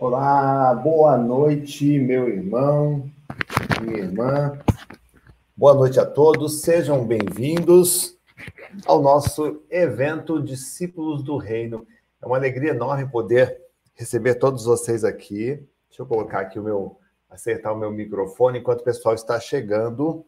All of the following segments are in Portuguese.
Olá, boa noite, meu irmão, minha irmã. Boa noite a todos, sejam bem-vindos ao nosso evento Discípulos do Reino. É uma alegria enorme poder receber todos vocês aqui. Deixa eu colocar aqui o meu, acertar o meu microfone enquanto o pessoal está chegando,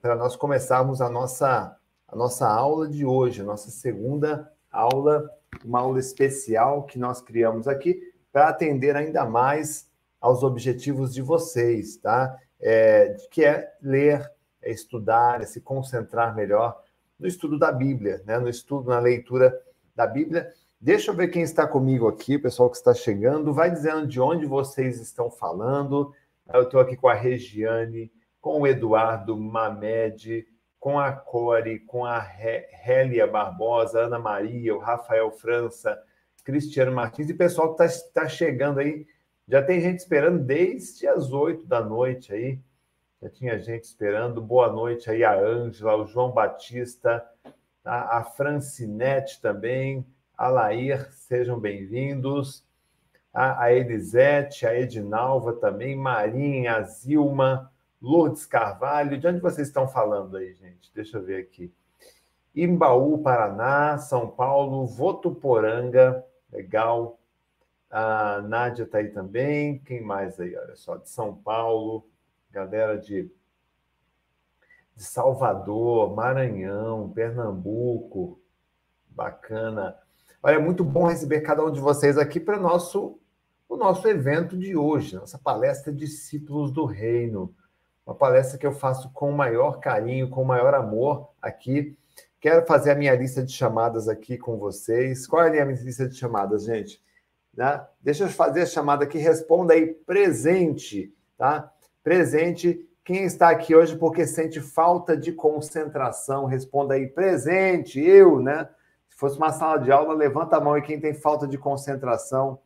para nós começarmos a nossa, a nossa aula de hoje, a nossa segunda aula, uma aula especial que nós criamos aqui para atender ainda mais aos objetivos de vocês, tá? É, que é ler, é estudar, é se concentrar melhor no estudo da Bíblia, né? no estudo, na leitura da Bíblia. Deixa eu ver quem está comigo aqui, pessoal que está chegando. Vai dizendo de onde vocês estão falando. Eu estou aqui com a Regiane, com o Eduardo Mamed, com a Core, com a Hélia Barbosa, Ana Maria, o Rafael França, Cristiano Martins e pessoal que está tá chegando aí. Já tem gente esperando desde as oito da noite aí. Já tinha gente esperando. Boa noite aí a Ângela, o João Batista, a, a Francinete também, a Lair, sejam bem-vindos. A, a Elisete, a Edinalva também, Marinha, a Zilma, Lourdes Carvalho. De onde vocês estão falando aí, gente? Deixa eu ver aqui. Imbaú, Paraná, São Paulo, Votuporanga, Legal. A Nádia está aí também. Quem mais aí? Olha só, de São Paulo, galera de, de Salvador, Maranhão, Pernambuco. Bacana. Olha, é muito bom receber cada um de vocês aqui para nosso o nosso evento de hoje, nossa palestra Discípulos do Reino. Uma palestra que eu faço com o maior carinho, com o maior amor aqui Quero fazer a minha lista de chamadas aqui com vocês. Qual é a minha lista de chamadas, gente? Né? Deixa eu fazer a chamada aqui. Responda aí, presente, tá? Presente. Quem está aqui hoje porque sente falta de concentração, responda aí, presente, eu, né? Se fosse uma sala de aula, levanta a mão e quem tem falta de concentração.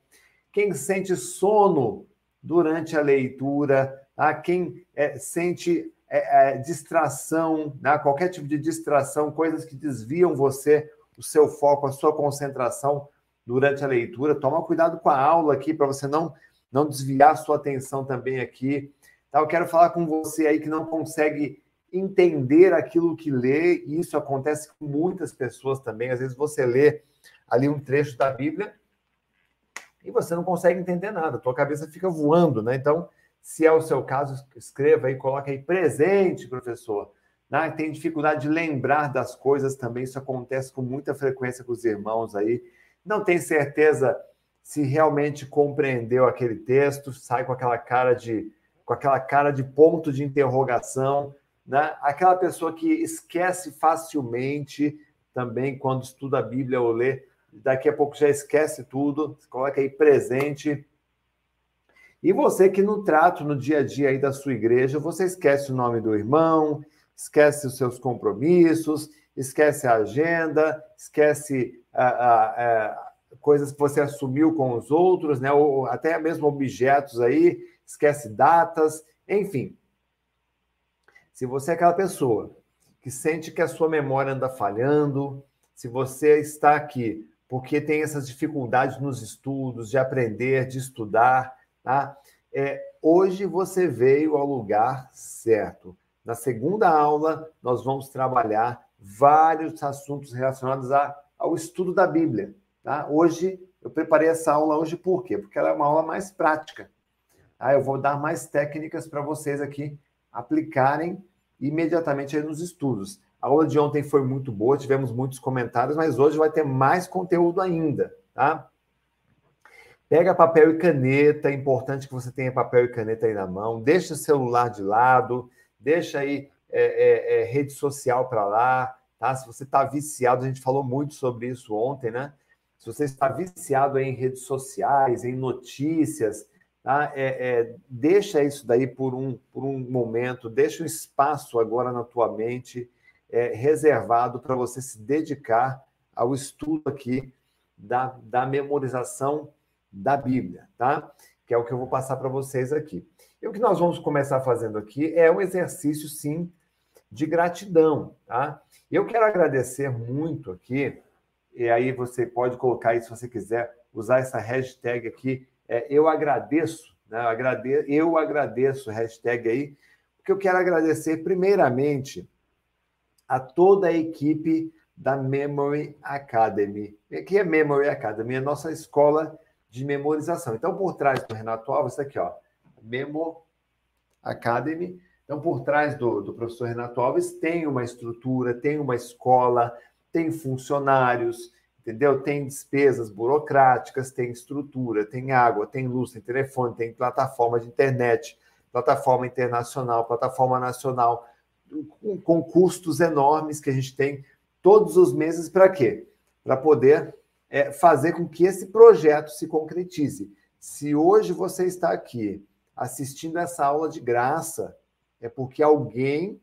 Quem sente sono durante a leitura, tá? quem é, sente é, é, distração, né? qualquer tipo de distração, coisas que desviam você, o seu foco, a sua concentração durante a leitura. Toma cuidado com a aula aqui para você não, não desviar a sua atenção também aqui. Tá? Eu quero falar com você aí que não consegue entender aquilo que lê, e isso acontece com muitas pessoas também. Às vezes você lê ali um trecho da Bíblia e você não consegue entender nada, tua cabeça fica voando, né? Então, se é o seu caso, escreva aí, coloque aí presente, professor. Né? Tem dificuldade de lembrar das coisas também, isso acontece com muita frequência com os irmãos aí. Não tem certeza se realmente compreendeu aquele texto, sai com aquela cara de com aquela cara de ponto de interrogação, né? Aquela pessoa que esquece facilmente também quando estuda a Bíblia ou lê, daqui a pouco já esquece tudo, coloca aí presente e você que no trato, no dia a dia aí da sua igreja, você esquece o nome do irmão, esquece os seus compromissos, esquece a agenda, esquece a, a, a, coisas que você assumiu com os outros, né? ou até mesmo objetos aí, esquece datas, enfim. Se você é aquela pessoa que sente que a sua memória anda falhando, se você está aqui porque tem essas dificuldades nos estudos, de aprender, de estudar, Tá? É, hoje você veio ao lugar certo. Na segunda aula, nós vamos trabalhar vários assuntos relacionados a, ao estudo da Bíblia. Tá? Hoje, eu preparei essa aula hoje por quê? Porque ela é uma aula mais prática. Tá? Eu vou dar mais técnicas para vocês aqui aplicarem imediatamente nos estudos. A aula de ontem foi muito boa, tivemos muitos comentários, mas hoje vai ter mais conteúdo ainda, tá? Pega papel e caneta, é importante que você tenha papel e caneta aí na mão, deixa o celular de lado, deixa aí é, é, é, rede social para lá, tá? Se você está viciado, a gente falou muito sobre isso ontem, né? Se você está viciado em redes sociais, em notícias, tá? É, é, deixa isso daí por um, por um momento, deixa um espaço agora na tua mente é, reservado para você se dedicar ao estudo aqui da, da memorização da Bíblia, tá? Que é o que eu vou passar para vocês aqui. E o que nós vamos começar fazendo aqui é um exercício, sim, de gratidão, tá? Eu quero agradecer muito aqui, e aí você pode colocar aí, se você quiser, usar essa hashtag aqui, é, eu agradeço, né? eu agradeço, eu agradeço, hashtag aí, porque eu quero agradecer primeiramente a toda a equipe da Memory Academy. O que é Memory Academy? É a nossa escola de memorização. Então, por trás do Renato Alves, aqui, ó, Memo Academy. Então, por trás do, do professor Renato Alves, tem uma estrutura, tem uma escola, tem funcionários, entendeu? Tem despesas burocráticas, tem estrutura, tem água, tem luz, tem telefone, tem plataforma de internet, plataforma internacional, plataforma nacional, com, com custos enormes que a gente tem todos os meses para quê? Para poder é, fazer com que esse projeto se concretize. Se hoje você está aqui assistindo essa aula de graça, é porque alguém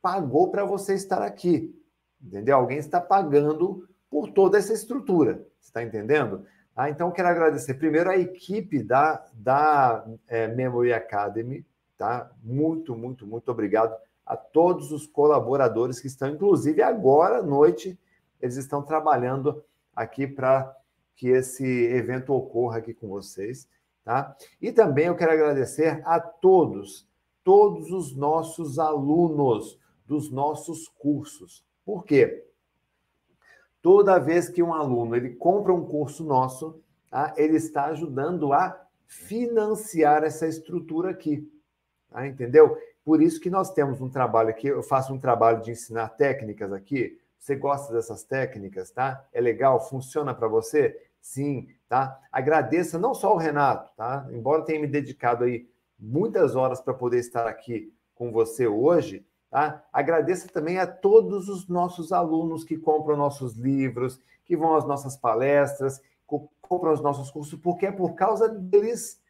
pagou para você estar aqui. Entendeu? Alguém está pagando por toda essa estrutura. Você está entendendo? Ah, então, quero agradecer primeiro a equipe da, da é, Memory Academy. Tá? Muito, muito, muito obrigado a todos os colaboradores que estão, inclusive agora à noite, eles estão trabalhando aqui para que esse evento ocorra aqui com vocês, tá? E também eu quero agradecer a todos, todos os nossos alunos dos nossos cursos. Por quê? Toda vez que um aluno ele compra um curso nosso, tá? ele está ajudando a financiar essa estrutura aqui. Tá? Entendeu? Por isso que nós temos um trabalho aqui, eu faço um trabalho de ensinar técnicas aqui. Você gosta dessas técnicas, tá? É legal? Funciona para você? Sim, tá? Agradeça não só o Renato, tá? Embora tenha me dedicado aí muitas horas para poder estar aqui com você hoje, tá? Agradeça também a todos os nossos alunos que compram nossos livros, que vão às nossas palestras, compram os nossos cursos, porque é por causa deles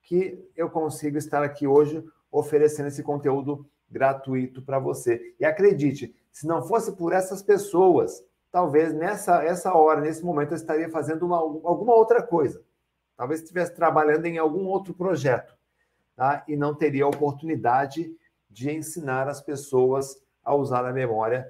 que eu consigo estar aqui hoje oferecendo esse conteúdo gratuito para você. E acredite, se não fosse por essas pessoas, talvez nessa essa hora, nesse momento, eu estaria fazendo uma, alguma outra coisa. Talvez estivesse trabalhando em algum outro projeto, tá? E não teria a oportunidade de ensinar as pessoas a usar a memória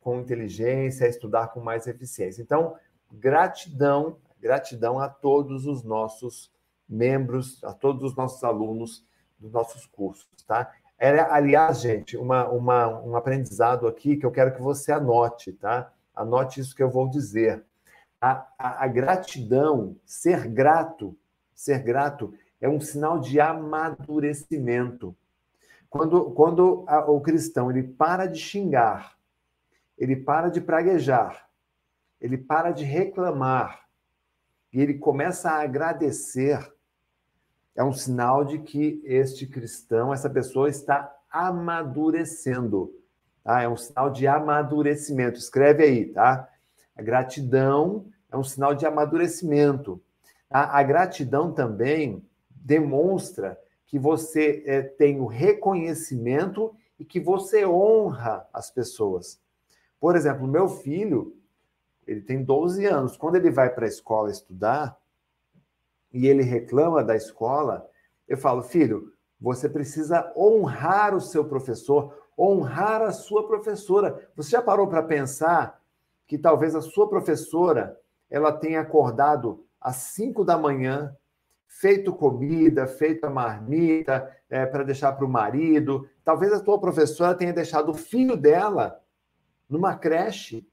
com inteligência, a estudar com mais eficiência. Então, gratidão, gratidão a todos os nossos membros, a todos os nossos alunos dos nossos cursos, tá? Era, aliás, gente, uma, uma, um aprendizado aqui que eu quero que você anote, tá? Anote isso que eu vou dizer. A, a, a gratidão, ser grato, ser grato é um sinal de amadurecimento. Quando, quando a, o cristão ele para de xingar, ele para de praguejar, ele para de reclamar e ele começa a agradecer, é um sinal de que este cristão, essa pessoa está amadurecendo. Tá? É um sinal de amadurecimento. Escreve aí, tá? A gratidão é um sinal de amadurecimento. A, a gratidão também demonstra que você é, tem o reconhecimento e que você honra as pessoas. Por exemplo, meu filho, ele tem 12 anos. Quando ele vai para a escola estudar, e ele reclama da escola, eu falo, filho, você precisa honrar o seu professor, honrar a sua professora. Você já parou para pensar que talvez a sua professora ela tenha acordado às 5 da manhã, feito comida, feito a marmita é, para deixar para o marido. Talvez a tua professora tenha deixado o filho dela numa creche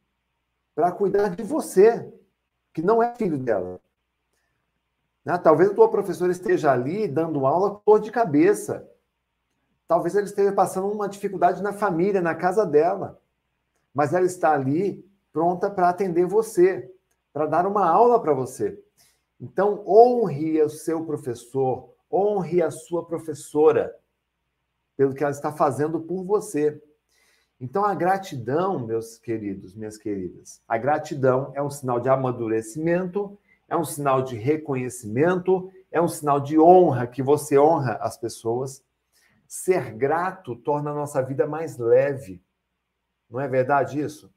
para cuidar de você, que não é filho dela. Né? Talvez a tua professora esteja ali dando aula dor de cabeça. Talvez ela esteja passando uma dificuldade na família, na casa dela. Mas ela está ali pronta para atender você, para dar uma aula para você. Então, honre o seu professor, honre a sua professora pelo que ela está fazendo por você. Então, a gratidão, meus queridos, minhas queridas, a gratidão é um sinal de amadurecimento é um sinal de reconhecimento, é um sinal de honra, que você honra as pessoas. Ser grato torna a nossa vida mais leve. Não é verdade isso?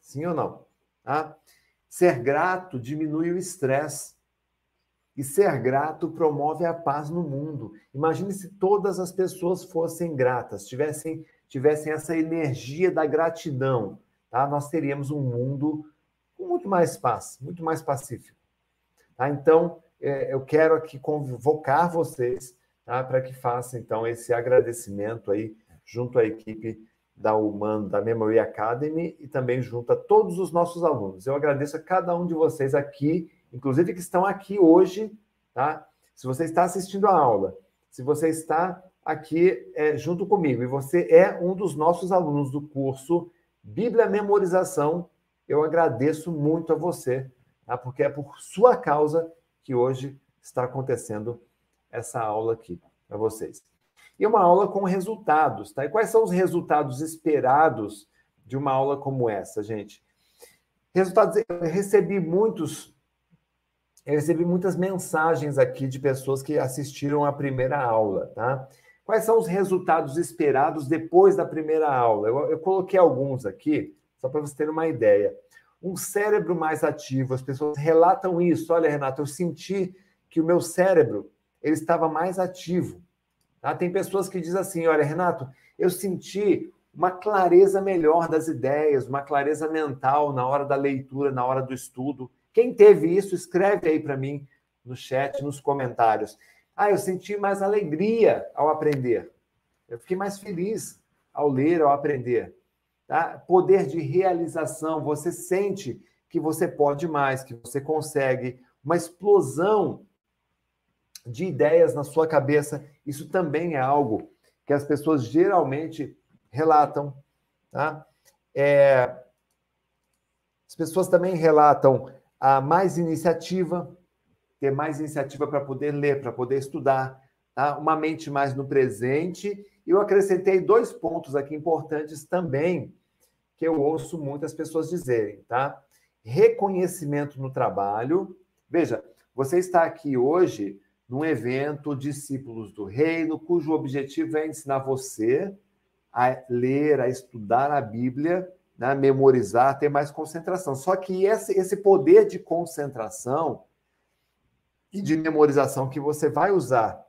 Sim ou não? Tá? Ser grato diminui o estresse. E ser grato promove a paz no mundo. Imagine se todas as pessoas fossem gratas, tivessem, tivessem essa energia da gratidão. Tá? Nós teríamos um mundo com muito mais paz, muito mais pacífico. Tá? Então, é, eu quero aqui convocar vocês tá? para que façam, então, esse agradecimento aí junto à equipe da Humano, da Memory Academy e também junto a todos os nossos alunos. Eu agradeço a cada um de vocês aqui, inclusive que estão aqui hoje, tá? Se você está assistindo a aula, se você está aqui é, junto comigo e você é um dos nossos alunos do curso Bíblia Memorização, eu agradeço muito a você, tá? porque é por sua causa que hoje está acontecendo essa aula aqui para vocês. E uma aula com resultados, tá? E quais são os resultados esperados de uma aula como essa, gente? Resultados, eu recebi muitos eu recebi muitas mensagens aqui de pessoas que assistiram a primeira aula, tá? Quais são os resultados esperados depois da primeira aula? Eu, eu coloquei alguns aqui, só para você ter uma ideia. Um cérebro mais ativo, as pessoas relatam isso. Olha, Renato, eu senti que o meu cérebro ele estava mais ativo. Tá? Tem pessoas que dizem assim: olha, Renato, eu senti uma clareza melhor das ideias, uma clareza mental na hora da leitura, na hora do estudo. Quem teve isso, escreve aí para mim no chat, nos comentários. Ah, eu senti mais alegria ao aprender. Eu fiquei mais feliz ao ler, ao aprender. Tá? Poder de realização, você sente que você pode mais, que você consegue. Uma explosão de ideias na sua cabeça. Isso também é algo que as pessoas geralmente relatam. Tá? É... As pessoas também relatam a mais iniciativa, ter mais iniciativa para poder ler, para poder estudar, tá? uma mente mais no presente. E eu acrescentei dois pontos aqui importantes também, que eu ouço muitas pessoas dizerem, tá? Reconhecimento no trabalho. Veja, você está aqui hoje num evento Discípulos do Reino, cujo objetivo é ensinar você a ler, a estudar a Bíblia né, memorizar, ter mais concentração. Só que esse, esse poder de concentração e de memorização que você vai usar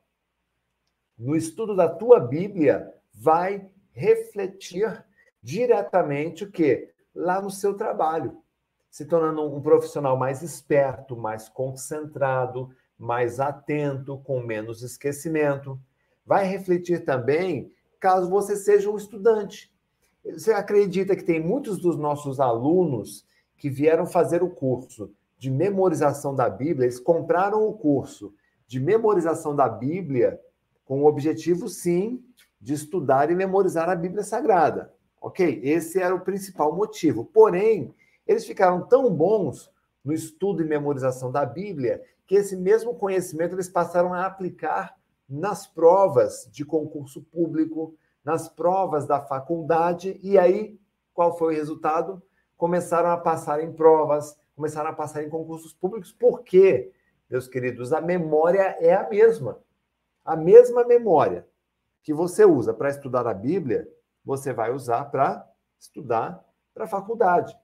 no estudo da tua Bíblia vai refletir diretamente o que? Lá no seu trabalho, se tornando um profissional mais esperto, mais concentrado, mais atento, com menos esquecimento. Vai refletir também caso você seja um estudante você acredita que tem muitos dos nossos alunos que vieram fazer o curso de memorização da Bíblia, eles compraram o curso de memorização da Bíblia com o objetivo, sim, de estudar e memorizar a Bíblia Sagrada. Ok? Esse era o principal motivo. Porém, eles ficaram tão bons no estudo e memorização da Bíblia que esse mesmo conhecimento eles passaram a aplicar nas provas de concurso público, nas provas da faculdade, e aí qual foi o resultado? Começaram a passar em provas, começaram a passar em concursos públicos, por quê, meus queridos? A memória é a mesma. A mesma memória que você usa para estudar a Bíblia, você vai usar para estudar para a faculdade.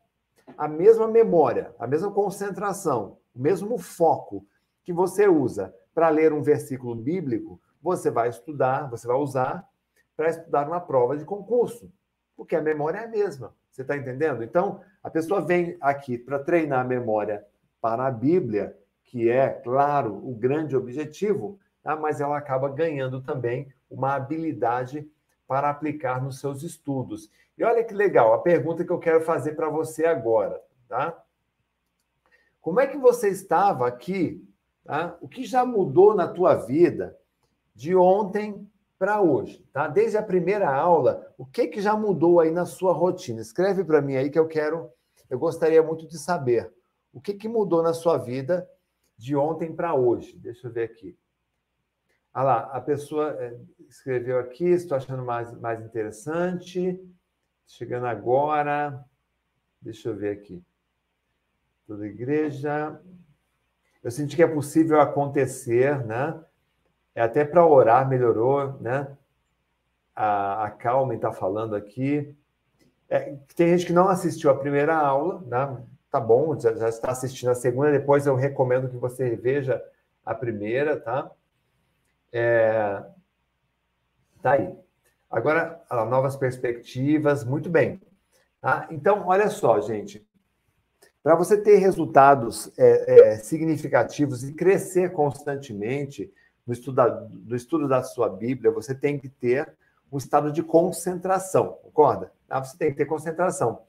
A mesma memória, a mesma concentração, o mesmo foco que você usa para ler um versículo bíblico, você vai estudar, você vai usar para estudar uma prova de concurso, porque a memória é a mesma. Você está entendendo? Então, a pessoa vem aqui para treinar a memória para a Bíblia, que é, claro, o grande objetivo, tá? mas ela acaba ganhando também uma habilidade para aplicar nos seus estudos. E olha que legal, a pergunta que eu quero fazer para você agora, tá? Como é que você estava aqui? Tá? O que já mudou na tua vida de ontem para hoje, tá? Desde a primeira aula, o que que já mudou aí na sua rotina? Escreve para mim aí que eu quero, eu gostaria muito de saber. O que que mudou na sua vida de ontem para hoje? Deixa eu ver aqui. Ah lá, a pessoa é, escreveu aqui, estou achando mais, mais interessante. Chegando agora. Deixa eu ver aqui. Toda igreja. Eu senti que é possível acontecer, né? É até para orar melhorou, né? A, a Calma está falando aqui. É, tem gente que não assistiu a primeira aula, né? Tá bom, já, já está assistindo a segunda. Depois eu recomendo que você veja a primeira, tá? É, tá aí. Agora, novas perspectivas, muito bem. Tá? Então, olha só, gente. Para você ter resultados é, é, significativos e crescer constantemente no estudo, da, no estudo da sua Bíblia, você tem que ter um estado de concentração, concorda? Ah, você tem que ter concentração.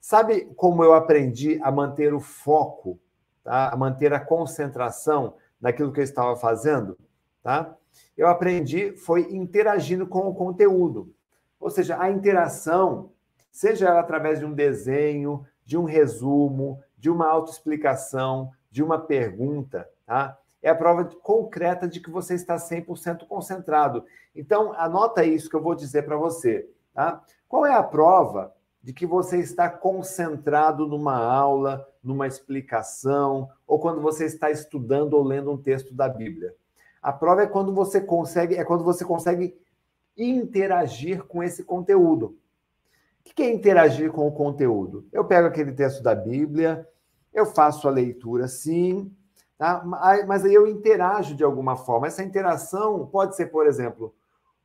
Sabe como eu aprendi a manter o foco, tá? a manter a concentração naquilo que eu estava fazendo? Tá? Eu aprendi foi interagindo com o conteúdo. Ou seja, a interação, seja ela através de um desenho, de um resumo, de uma autoexplicação, de uma pergunta, tá? é a prova concreta de que você está 100% concentrado. Então, anota isso que eu vou dizer para você. Tá? Qual é a prova de que você está concentrado numa aula, numa explicação, ou quando você está estudando ou lendo um texto da Bíblia? A prova é quando você consegue, é quando você consegue interagir com esse conteúdo. O que é interagir com o conteúdo? Eu pego aquele texto da Bíblia, eu faço a leitura, sim, Tá? Mas aí eu interajo de alguma forma. Essa interação pode ser, por exemplo,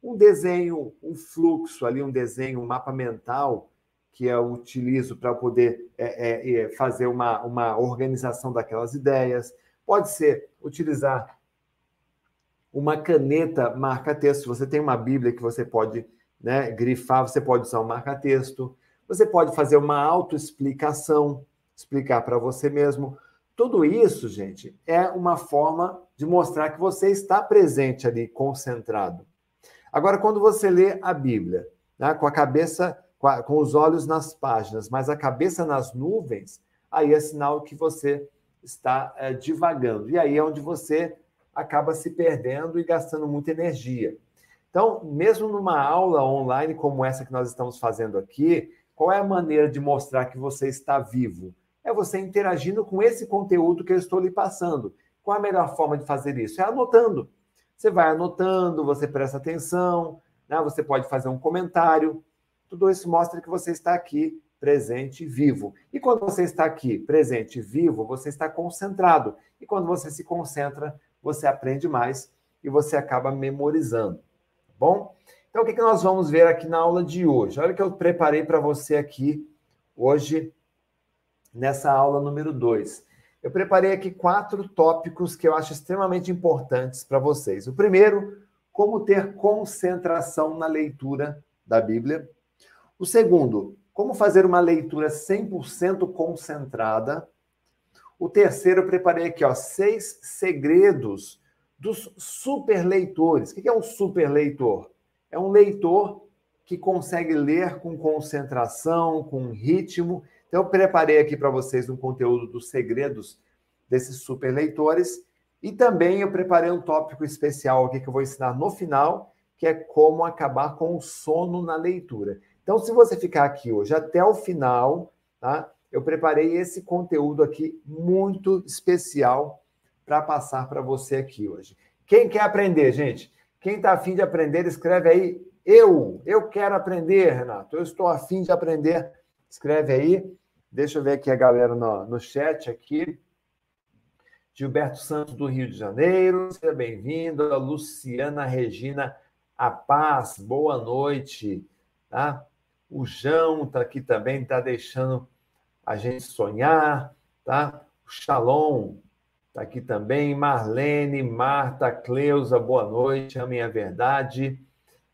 um desenho, um fluxo ali, um desenho, um mapa mental que eu utilizo para poder é, é, é, fazer uma, uma organização daquelas ideias. Pode ser utilizar uma caneta marca-texto. Você tem uma Bíblia que você pode né, grifar, você pode usar um marca-texto. Você pode fazer uma autoexplicação, explicar para você mesmo. Tudo isso, gente, é uma forma de mostrar que você está presente ali, concentrado. Agora, quando você lê a Bíblia, né, com a cabeça, com, a, com os olhos nas páginas, mas a cabeça nas nuvens, aí é sinal que você está é, divagando. E aí é onde você acaba se perdendo e gastando muita energia. Então, mesmo numa aula online como essa que nós estamos fazendo aqui, qual é a maneira de mostrar que você está vivo? é você interagindo com esse conteúdo que eu estou lhe passando. Qual a melhor forma de fazer isso? É anotando. Você vai anotando, você presta atenção, né? você pode fazer um comentário. Tudo isso mostra que você está aqui presente vivo. E quando você está aqui presente vivo, você está concentrado. E quando você se concentra, você aprende mais e você acaba memorizando. Tá bom? Então, o que nós vamos ver aqui na aula de hoje? Olha o que eu preparei para você aqui hoje nessa aula número 2. Eu preparei aqui quatro tópicos que eu acho extremamente importantes para vocês. O primeiro, como ter concentração na leitura da Bíblia. O segundo, como fazer uma leitura 100% concentrada. O terceiro, eu preparei aqui, ó, seis segredos dos super leitores. O que é um super leitor? É um leitor que consegue ler com concentração, com ritmo então, eu preparei aqui para vocês um conteúdo dos segredos desses super leitores e também eu preparei um tópico especial aqui que eu vou ensinar no final, que é como acabar com o sono na leitura. Então, se você ficar aqui hoje até o final, tá? Eu preparei esse conteúdo aqui muito especial para passar para você aqui hoje. Quem quer aprender, gente? Quem está afim de aprender, escreve aí eu. Eu quero aprender, Renato. Eu estou afim de aprender. Escreve aí. Deixa eu ver aqui a galera no, no chat aqui. Gilberto Santos, do Rio de Janeiro, seja bem-vindo. Luciana Regina A Paz, boa noite. Tá? O João está aqui também, está deixando a gente sonhar. Tá? Shalom está aqui também. Marlene, Marta, Cleusa, boa noite. A minha verdade.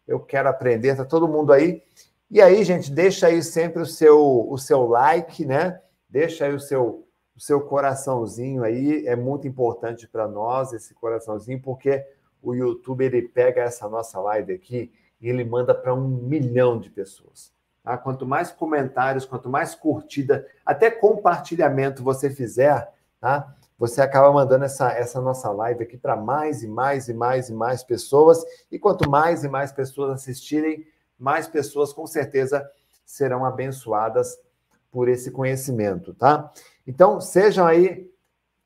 Eu quero aprender. Está todo mundo aí? E aí, gente, deixa aí sempre o seu, o seu like, né? Deixa aí o seu, o seu coraçãozinho aí, é muito importante para nós esse coraçãozinho, porque o YouTube ele pega essa nossa live aqui e ele manda para um milhão de pessoas. Tá? Quanto mais comentários, quanto mais curtida, até compartilhamento você fizer, tá? Você acaba mandando essa, essa nossa live aqui para mais e mais e mais e mais pessoas. E quanto mais e mais pessoas assistirem, mais pessoas com certeza serão abençoadas por esse conhecimento, tá? Então, sejam aí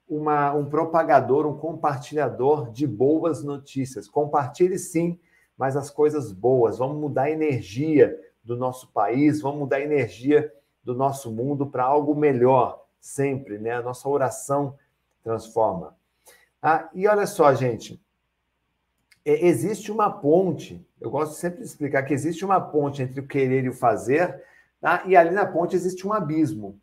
uma, um propagador, um compartilhador de boas notícias. Compartilhe sim, mas as coisas boas. Vamos mudar a energia do nosso país, vamos mudar a energia do nosso mundo para algo melhor, sempre, né? A nossa oração transforma. Ah, e olha só, gente, é, existe uma ponte, eu gosto sempre de explicar que existe uma ponte entre o querer e o fazer, tá? e ali na ponte existe um abismo.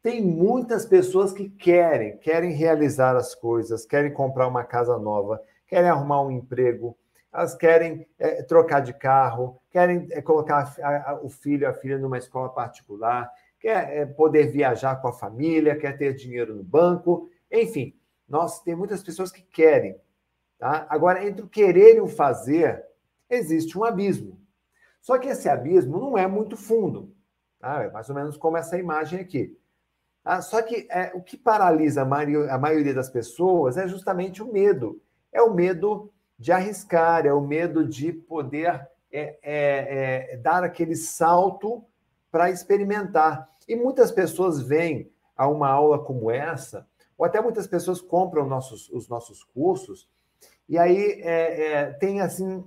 tem muitas pessoas que querem, querem realizar as coisas, querem comprar uma casa nova, querem arrumar um emprego, elas querem é, trocar de carro, querem é, colocar a, a, o filho, a filha numa escola particular, quer é, poder viajar com a família, quer ter dinheiro no banco, enfim, nós tem muitas pessoas que querem. Tá? Agora, entre o querer e o fazer, existe um abismo. Só que esse abismo não é muito fundo. Tá? É mais ou menos como essa imagem aqui. Ah, só que é, o que paralisa a maioria, a maioria das pessoas é justamente o medo. É o medo de arriscar, é o medo de poder é, é, é dar aquele salto para experimentar. E muitas pessoas vêm a uma aula como essa, ou até muitas pessoas compram nossos, os nossos cursos, e aí é, é, tem assim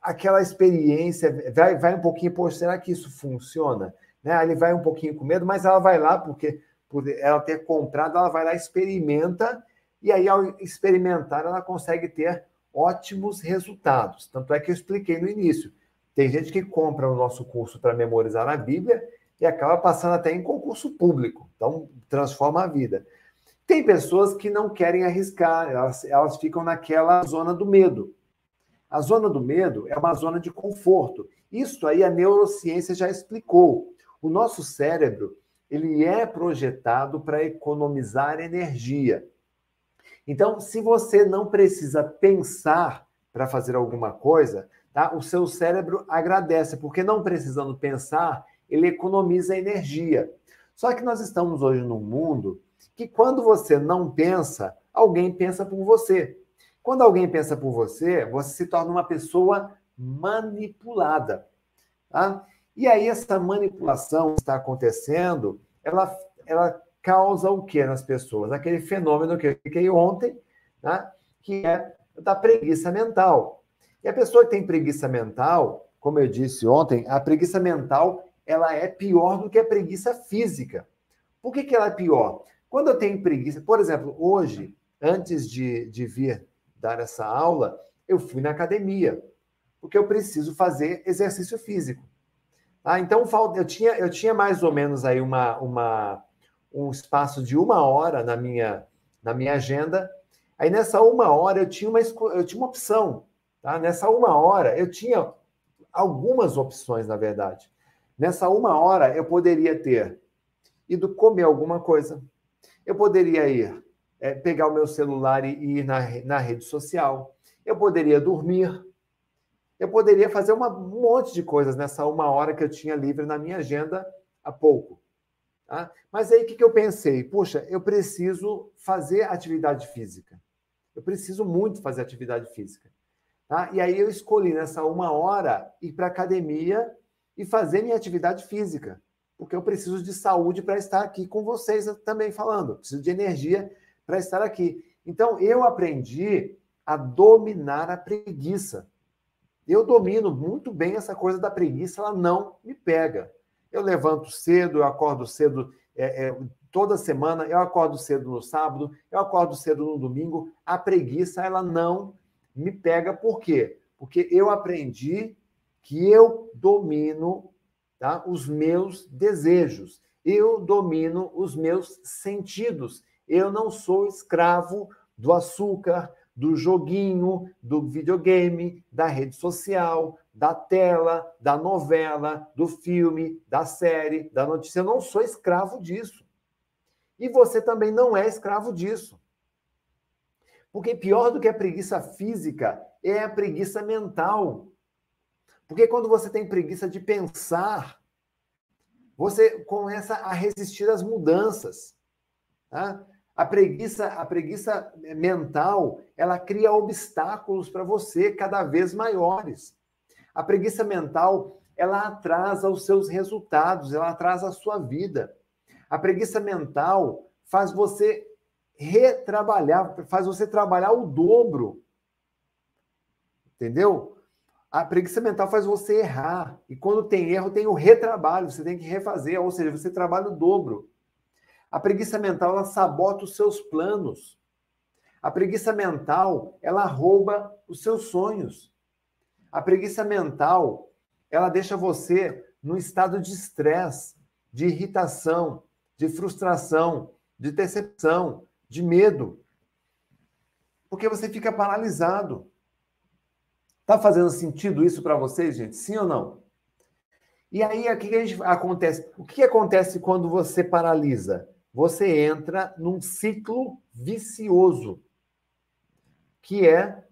aquela experiência, vai, vai um pouquinho, pô, será que isso funciona? Né? Ele vai um pouquinho com medo, mas ela vai lá porque por ela ter comprado, ela vai lá, experimenta, e aí, ao experimentar, ela consegue ter ótimos resultados. Tanto é que eu expliquei no início. Tem gente que compra o nosso curso para memorizar a Bíblia e acaba passando até em concurso público. Então, transforma a vida. Tem pessoas que não querem arriscar, elas, elas ficam naquela zona do medo. A zona do medo é uma zona de conforto. Isso aí a neurociência já explicou. O nosso cérebro ele é projetado para economizar energia. Então, se você não precisa pensar para fazer alguma coisa, tá? O seu cérebro agradece, porque não precisando pensar, ele economiza energia. Só que nós estamos hoje num mundo que quando você não pensa, alguém pensa por você. Quando alguém pensa por você, você se torna uma pessoa manipulada. Tá? E aí, essa manipulação que está acontecendo, ela, ela causa o que nas pessoas? Aquele fenômeno que eu fiquei ontem, né? que é da preguiça mental. E a pessoa que tem preguiça mental, como eu disse ontem, a preguiça mental ela é pior do que a preguiça física. Por que, que ela é pior? Quando eu tenho preguiça, por exemplo, hoje, antes de, de vir dar essa aula, eu fui na academia, porque eu preciso fazer exercício físico. Ah, então eu tinha, eu tinha mais ou menos aí uma, uma, um espaço de uma hora na minha, na minha agenda. Aí nessa uma hora eu tinha uma, eu tinha uma opção. Tá? Nessa uma hora eu tinha algumas opções, na verdade. Nessa uma hora eu poderia ter ido comer alguma coisa. Eu poderia ir é, pegar o meu celular e, ir na, na rede social. Eu poderia dormir eu poderia fazer uma, um monte de coisas nessa uma hora que eu tinha livre na minha agenda há pouco. Tá? Mas aí o que, que eu pensei? Puxa, eu preciso fazer atividade física. Eu preciso muito fazer atividade física. Tá? E aí eu escolhi nessa uma hora ir para a academia e fazer minha atividade física. Porque eu preciso de saúde para estar aqui com vocês também falando. Eu preciso de energia para estar aqui. Então eu aprendi a dominar a preguiça. Eu domino muito bem essa coisa da preguiça, ela não me pega. Eu levanto cedo, eu acordo cedo é, é, toda semana, eu acordo cedo no sábado, eu acordo cedo no domingo. A preguiça, ela não me pega. Por quê? Porque eu aprendi que eu domino tá, os meus desejos, eu domino os meus sentidos. Eu não sou escravo do açúcar, do joguinho, do videogame, da rede social, da tela, da novela, do filme, da série, da notícia. Eu não sou escravo disso. E você também não é escravo disso. Porque pior do que a preguiça física é a preguiça mental. Porque quando você tem preguiça de pensar, você começa a resistir às mudanças. Tá? A preguiça, a preguiça mental, ela cria obstáculos para você cada vez maiores. A preguiça mental, ela atrasa os seus resultados, ela atrasa a sua vida. A preguiça mental faz você retrabalhar, faz você trabalhar o dobro. Entendeu? A preguiça mental faz você errar. E quando tem erro, tem o retrabalho, você tem que refazer, ou seja, você trabalha o dobro. A preguiça mental ela sabota os seus planos. A preguiça mental ela rouba os seus sonhos. A preguiça mental ela deixa você num estado de estresse, de irritação, de frustração, de decepção, de medo. Porque você fica paralisado. Tá fazendo sentido isso para vocês, gente? Sim ou não? E aí, o que, a gente acontece? O que acontece quando você paralisa? Você entra num ciclo vicioso, que é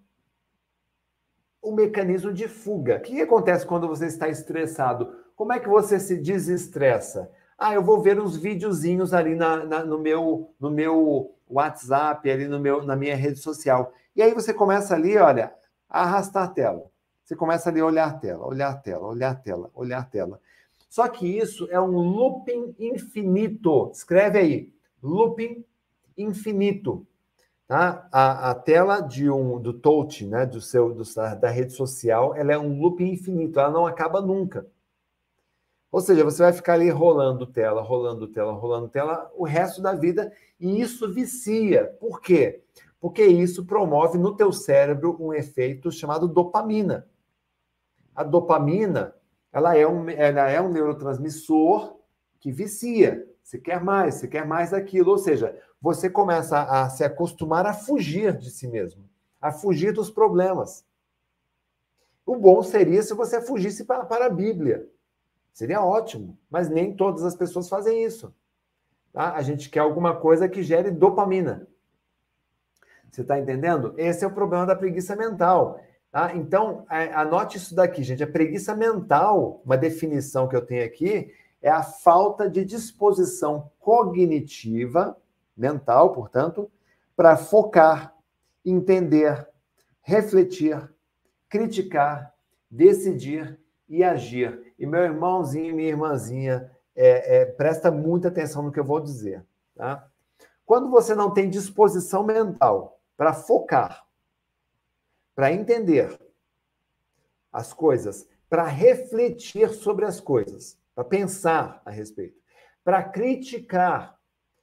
o mecanismo de fuga. O que acontece quando você está estressado? Como é que você se desestressa? Ah, eu vou ver uns videozinhos ali na, na, no, meu, no meu WhatsApp, ali no meu, na minha rede social. E aí você começa ali, olha, a arrastar a tela. Você começa ali a olhar a tela, olhar a tela, olhar a tela, olhar a tela. Só que isso é um looping infinito. Escreve aí, looping infinito. Tá? A, a tela de um, do touch, né, do seu, do, da rede social, ela é um looping infinito, ela não acaba nunca. Ou seja, você vai ficar ali rolando tela, rolando tela, rolando tela o resto da vida e isso vicia. Por quê? Porque isso promove no teu cérebro um efeito chamado dopamina. A dopamina, ela é um, ela é um neurotransmissor que vicia. Você quer mais, você quer mais daquilo. Ou seja, você começa a se acostumar a fugir de si mesmo, a fugir dos problemas. O bom seria se você fugisse para, para a Bíblia. Seria ótimo, mas nem todas as pessoas fazem isso. Tá? A gente quer alguma coisa que gere dopamina. Você está entendendo? Esse é o problema da preguiça mental. Tá? Então, anote isso daqui, gente. A preguiça mental, uma definição que eu tenho aqui, é a falta de disposição cognitiva, mental, portanto, para focar, entender, refletir, criticar, decidir e agir. E meu irmãozinho e minha irmãzinha, é, é, presta muita atenção no que eu vou dizer. Tá? Quando você não tem disposição mental para focar, para entender as coisas, para refletir sobre as coisas, para pensar a respeito, para criticar,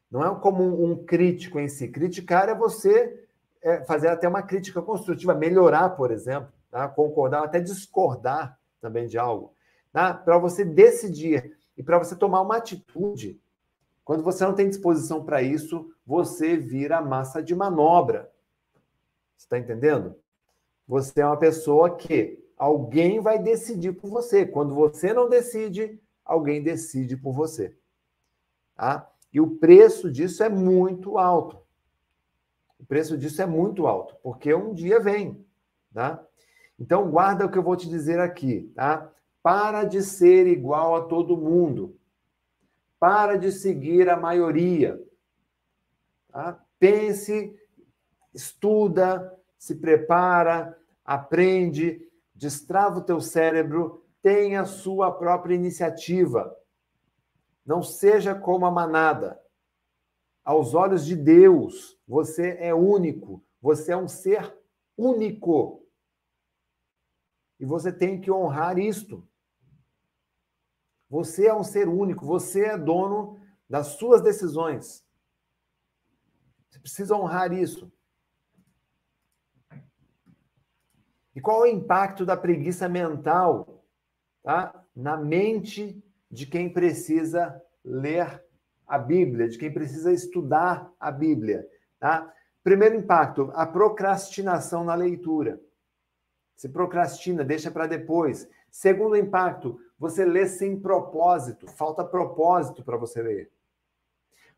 não é como um, crítico em si. Criticar é você é, fazer até uma crítica construtiva, melhorar, por exemplo, tá? concordar, até discordar também de algo, tá? para você decidir e para você tomar uma atitude. Quando você não tem disposição para isso, você vira massa de manobra. Você está entendendo? Você é uma pessoa que alguém vai decidir por você. Quando você não decide, alguém decide por você. Tá? E o preço disso é muito alto. O preço disso é muito alto, porque um dia vem, tá? Então, guarda o que eu vou te dizer aqui, tá? Para de ser igual a todo mundo. Para de seguir a maioria. Tá? Pense, estuda, se prepara, aprende, destrava o teu cérebro, tenha a sua própria iniciativa. Não seja como a manada. Aos olhos de Deus, você é único, você é um ser único. E você tem que honrar isto. Você é um ser único, você é dono das suas decisões. Você precisa honrar isso. E qual é o impacto da preguiça mental tá? na mente de quem precisa ler a Bíblia, de quem precisa estudar a Bíblia? Tá? Primeiro impacto, a procrastinação na leitura. Você procrastina, deixa para depois. Segundo impacto, você lê sem propósito, falta propósito para você ler.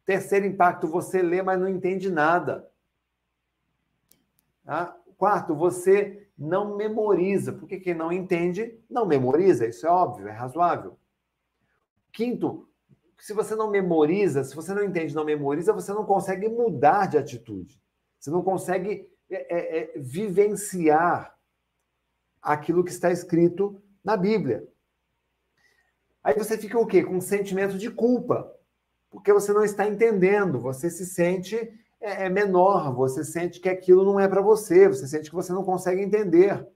Terceiro impacto, você lê, mas não entende nada. Tá? Quarto, você não memoriza, porque quem não entende, não memoriza, isso é óbvio, é razoável. Quinto, se você não memoriza, se você não entende, não memoriza, você não consegue mudar de atitude. Você não consegue é, é, é vivenciar aquilo que está escrito na Bíblia. Aí você fica o quê? Com um sentimento de culpa, porque você não está entendendo, você se sente é, é menor, você sente que aquilo não é para você, você sente que você não consegue entender.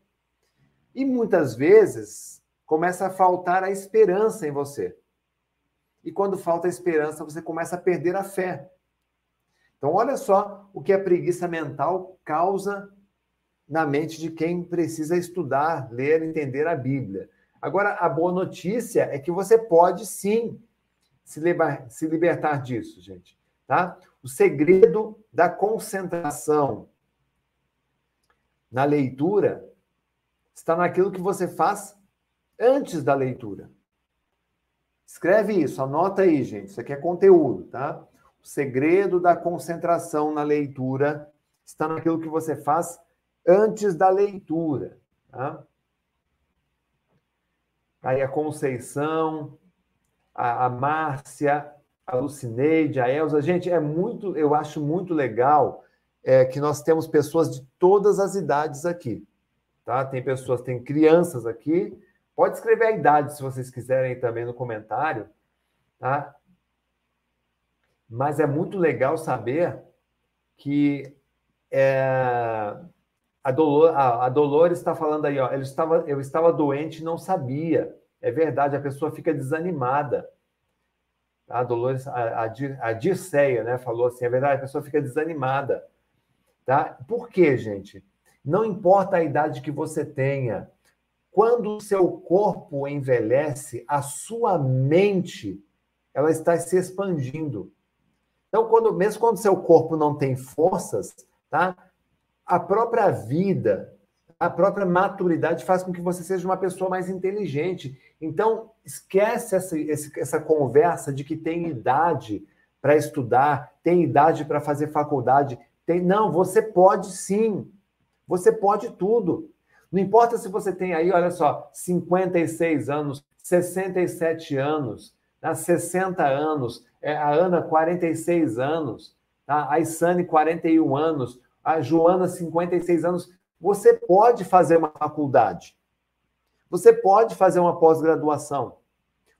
E muitas vezes começa a faltar a esperança em você. E quando falta a esperança, você começa a perder a fé. Então, olha só o que a preguiça mental causa na mente de quem precisa estudar, ler, entender a Bíblia. Agora, a boa notícia é que você pode sim se, liber, se libertar disso, gente. Tá? O segredo da concentração na leitura está naquilo que você faz antes da leitura. Escreve isso, anota aí, gente. Isso aqui é conteúdo, tá? O segredo da concentração na leitura está naquilo que você faz antes da leitura, tá? Aí a Conceição, a, a Márcia, a Lucineide, a Elza. Gente, é muito, eu acho muito legal é, que nós temos pessoas de todas as idades aqui. Tá? Tem pessoas, tem crianças aqui. Pode escrever a idade se vocês quiserem também no comentário. Tá? Mas é muito legal saber que é, a, Dolor, a, a Dolores está falando aí, ó, eu estava, eu estava doente e não sabia. É verdade, a pessoa fica desanimada. A Dolores, a, a, a Dirceia, né, falou assim, é verdade, a pessoa fica desanimada. Tá? Por quê, gente? Não importa a idade que você tenha, quando o seu corpo envelhece, a sua mente ela está se expandindo. Então, quando, mesmo quando seu corpo não tem forças, tá? A própria vida, a própria maturidade faz com que você seja uma pessoa mais inteligente. Então, esquece essa, essa conversa de que tem idade para estudar, tem idade para fazer faculdade. Tem, não, você pode sim. Você pode tudo. Não importa se você tem aí, olha só, 56 anos, 67 anos, tá? 60 anos, é, a Ana, 46 anos, tá? a Isane, 41 anos, a Joana, 56 anos. Você pode fazer uma faculdade. Você pode fazer uma pós-graduação.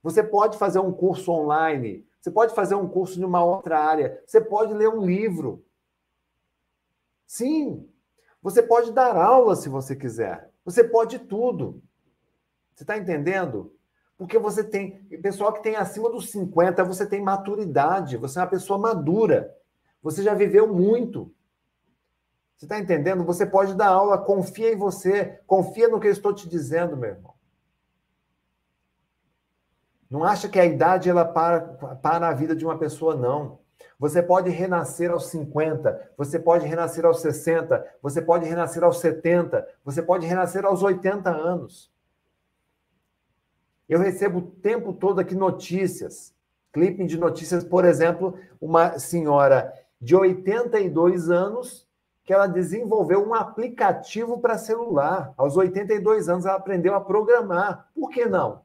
Você pode fazer um curso online. Você pode fazer um curso de uma outra área. Você pode ler um livro. Sim. Você pode dar aula se você quiser. Você pode tudo. Você está entendendo? Porque você tem. Pessoal que tem acima dos 50, você tem maturidade. Você é uma pessoa madura. Você já viveu muito. Você está entendendo? Você pode dar aula, confia em você, confia no que eu estou te dizendo, meu irmão. Não acha que a idade ela para, para a vida de uma pessoa, não. Você pode renascer aos 50, você pode renascer aos 60, você pode renascer aos 70, você pode renascer aos 80 anos. Eu recebo o tempo todo aqui notícias, clipping de notícias, por exemplo, uma senhora de 82 anos que ela desenvolveu um aplicativo para celular. Aos 82 anos, ela aprendeu a programar. Por que não?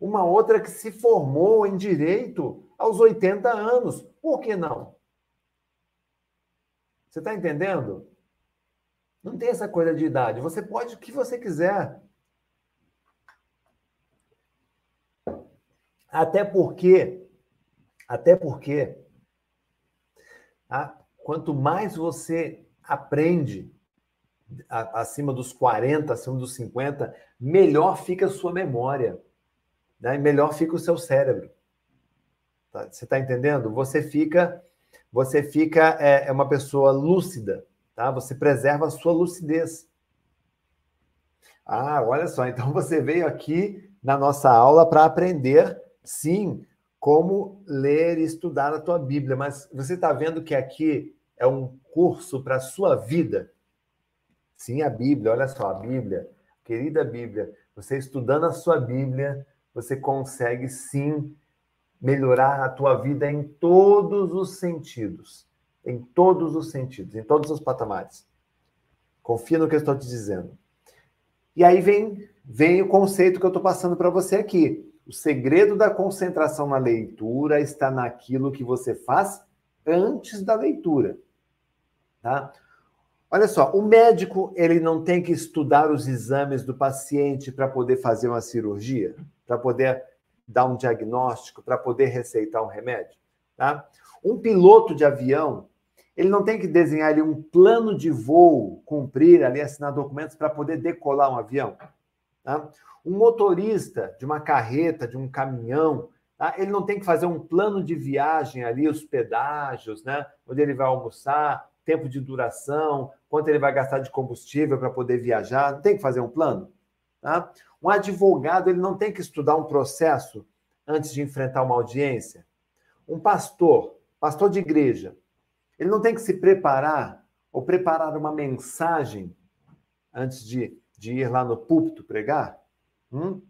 Uma outra que se formou em direito aos 80 anos. Por que não? Você está entendendo? Não tem essa coisa de idade. Você pode o que você quiser. Até porque, até porque Quanto mais você aprende acima dos 40, acima dos 50, melhor fica a sua memória, né? melhor fica o seu cérebro. Tá? Você está entendendo? Você fica, você fica é, é, uma pessoa lúcida, tá? Você preserva a sua lucidez. Ah, olha só, então você veio aqui na nossa aula para aprender, sim, como ler e estudar a tua Bíblia. Mas você está vendo que aqui é um curso para a sua vida? Sim, a Bíblia, olha só, a Bíblia, querida Bíblia, você estudando a sua Bíblia, você consegue sim melhorar a tua vida em todos os sentidos. Em todos os sentidos, em todos os patamares. Confia no que eu estou te dizendo. E aí vem, vem o conceito que eu estou passando para você aqui. O segredo da concentração na leitura está naquilo que você faz antes da leitura. Tá? Olha só, o médico ele não tem que estudar os exames do paciente para poder fazer uma cirurgia, para poder dar um diagnóstico, para poder receitar um remédio. Tá? Um piloto de avião ele não tem que desenhar ali um plano de voo, cumprir ali, assinar documentos para poder decolar um avião. Tá? Um motorista de uma carreta, de um caminhão, tá? ele não tem que fazer um plano de viagem ali, os pedágios, né? onde ele vai almoçar, tempo de duração, quanto ele vai gastar de combustível para poder viajar. Não tem que fazer um plano? Tá? Um advogado ele não tem que estudar um processo antes de enfrentar uma audiência. Um pastor, pastor de igreja, ele não tem que se preparar ou preparar uma mensagem antes de, de ir lá no púlpito pregar. Hum?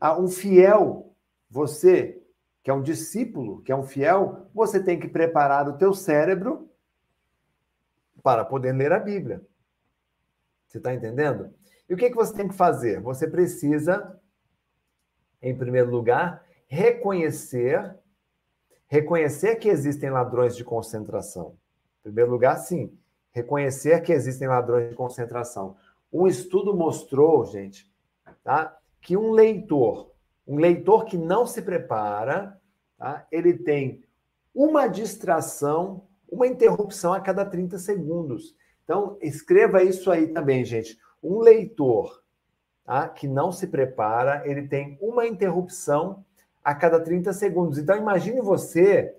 Ah, um fiel, você que é um discípulo, que é um fiel, você tem que preparar o teu cérebro para poder ler a Bíblia. Você está entendendo? E o que, que você tem que fazer? Você precisa, em primeiro lugar, reconhecer, reconhecer que existem ladrões de concentração. Em primeiro lugar, sim, reconhecer que existem ladrões de concentração. Um estudo mostrou, gente, tá, que um leitor, um leitor que não se prepara, tá, ele tem uma distração, uma interrupção a cada 30 segundos. Então, escreva isso aí também, gente. Um leitor tá, que não se prepara, ele tem uma interrupção a cada 30 segundos. Então, imagine você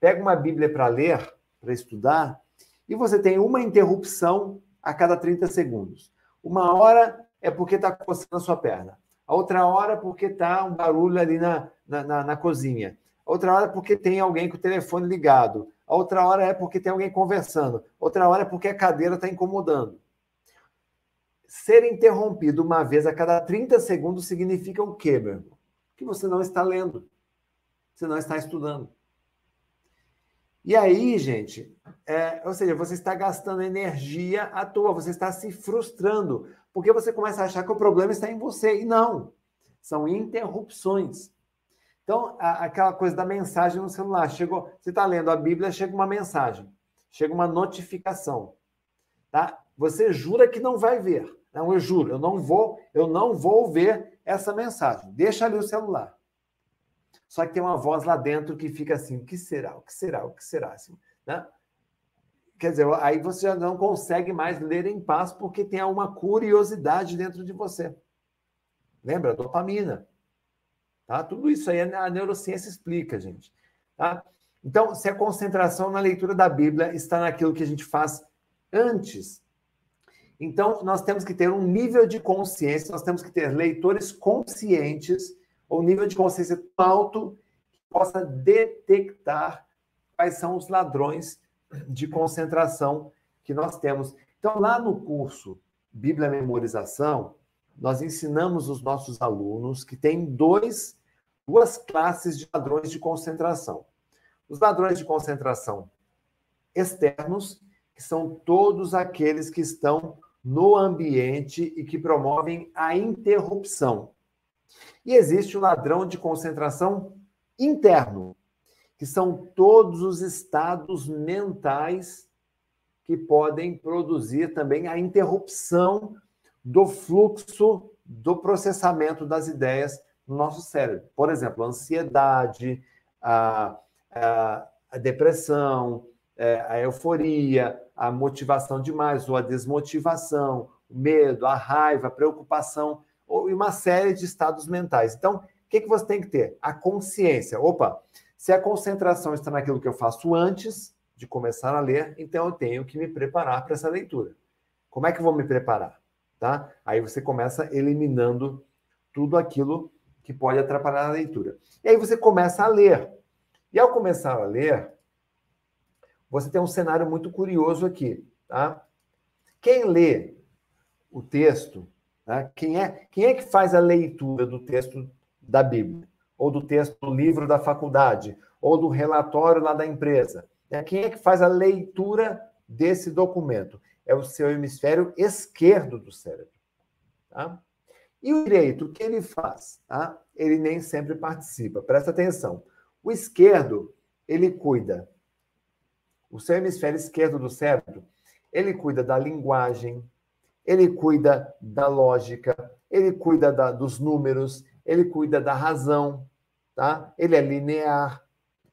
pega uma Bíblia para ler, para estudar, e você tem uma interrupção a cada 30 segundos. Uma hora é porque está coçando a sua perna. A outra hora é porque está um barulho ali na, na, na, na cozinha. A outra hora é porque tem alguém com o telefone ligado. A outra hora é porque tem alguém conversando. Outra hora é porque a cadeira está incomodando. Ser interrompido uma vez a cada 30 segundos significa o quê, meu irmão? Que você não está lendo. Você não está estudando. E aí, gente, é, ou seja, você está gastando energia à toa, você está se frustrando, porque você começa a achar que o problema está em você. E não, são interrupções. Então, a, aquela coisa da mensagem no celular, chegou, você está lendo a Bíblia, chega uma mensagem, chega uma notificação, tá? Você jura que não vai ver. Não, eu juro, eu não vou, eu não vou ver essa mensagem. Deixa ali o celular. Só que tem uma voz lá dentro que fica assim: o que será? O que será? O que será? Assim, né? Quer dizer, aí você já não consegue mais ler em paz porque tem uma curiosidade dentro de você. Lembra? Dopamina. Tá? Tudo isso aí a neurociência explica, gente. Tá? Então, se a concentração na leitura da Bíblia está naquilo que a gente faz antes, então nós temos que ter um nível de consciência, nós temos que ter leitores conscientes ou nível de consciência tão alto que possa detectar quais são os ladrões de concentração que nós temos. Então, lá no curso Bíblia Memorização, nós ensinamos os nossos alunos que tem dois, duas classes de ladrões de concentração. Os ladrões de concentração externos, que são todos aqueles que estão no ambiente e que promovem a interrupção. E existe o ladrão de concentração interno, que são todos os estados mentais que podem produzir também a interrupção do fluxo do processamento das ideias no nosso cérebro. Por exemplo, a ansiedade, a, a, a depressão, é, a euforia, a motivação demais ou a desmotivação, o medo, a raiva, a preocupação ou uma série de estados mentais. Então, o que, que você tem que ter? A consciência. Opa, se a concentração está naquilo que eu faço antes de começar a ler, então eu tenho que me preparar para essa leitura. Como é que eu vou me preparar? Tá? Aí você começa eliminando tudo aquilo que pode atrapalhar a leitura. E aí você começa a ler. E ao começar a ler, você tem um cenário muito curioso aqui, tá? Quem lê o texto né? Quem, é, quem é que faz a leitura do texto da Bíblia? Ou do texto do livro da faculdade? Ou do relatório lá da empresa? Né? Quem é que faz a leitura desse documento? É o seu hemisfério esquerdo do cérebro. Tá? E o direito, o que ele faz? Tá? Ele nem sempre participa. Presta atenção. O esquerdo, ele cuida. O seu hemisfério esquerdo do cérebro, ele cuida da linguagem, ele cuida da lógica, ele cuida da, dos números, ele cuida da razão, tá? Ele é linear,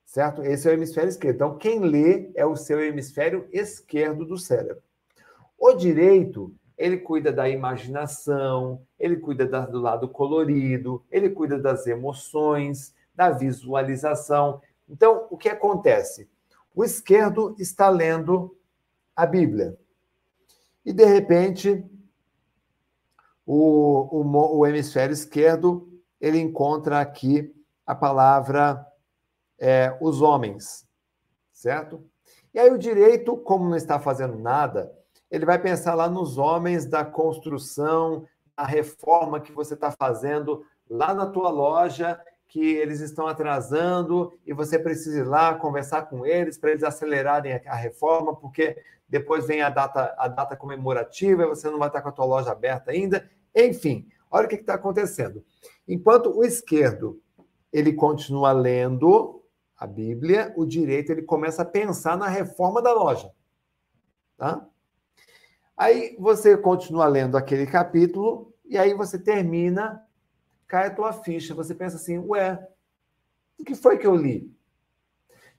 certo? Esse é o hemisfério esquerdo. Então, quem lê é o seu hemisfério esquerdo do cérebro. O direito, ele cuida da imaginação, ele cuida da, do lado colorido, ele cuida das emoções, da visualização. Então, o que acontece? O esquerdo está lendo a Bíblia. E, de repente, o, o, o hemisfério esquerdo ele encontra aqui a palavra é, os homens, certo? E aí o direito, como não está fazendo nada, ele vai pensar lá nos homens da construção, a reforma que você está fazendo lá na tua loja, que eles estão atrasando e você precisa ir lá conversar com eles para eles acelerarem a reforma, porque depois vem a data, a data comemorativa e você não vai estar com a tua loja aberta ainda. Enfim, olha o que está acontecendo. Enquanto o esquerdo ele continua lendo a Bíblia, o direito ele começa a pensar na reforma da loja. Tá? Aí você continua lendo aquele capítulo e aí você termina, cai a tua ficha. Você pensa assim, ué, o que foi que eu li?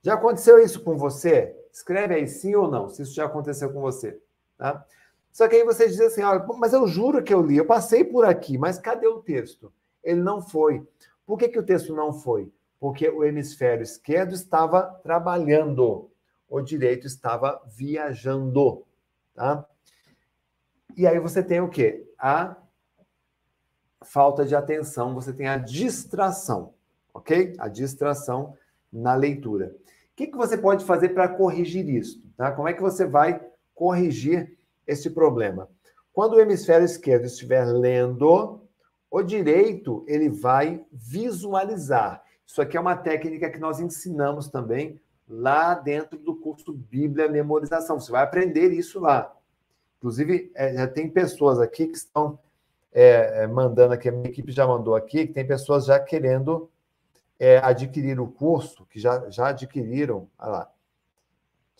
Já aconteceu isso com você? Escreve aí sim ou não, se isso já aconteceu com você. Tá? Só que aí você diz assim, olha, mas eu juro que eu li, eu passei por aqui, mas cadê o texto? Ele não foi. Por que, que o texto não foi? Porque o hemisfério esquerdo estava trabalhando, o direito estava viajando. Tá? E aí você tem o quê? A falta de atenção, você tem a distração, ok? A distração na leitura. O que, que você pode fazer para corrigir isso? Tá? Como é que você vai corrigir esse problema? Quando o hemisfério esquerdo estiver lendo, o direito ele vai visualizar. Isso aqui é uma técnica que nós ensinamos também lá dentro do curso Bíblia Memorização. Você vai aprender isso lá. Inclusive, é, já tem pessoas aqui que estão é, é, mandando aqui, a minha equipe já mandou aqui, que tem pessoas já querendo é, adquirir o curso, que já, já adquiriram. Olha lá.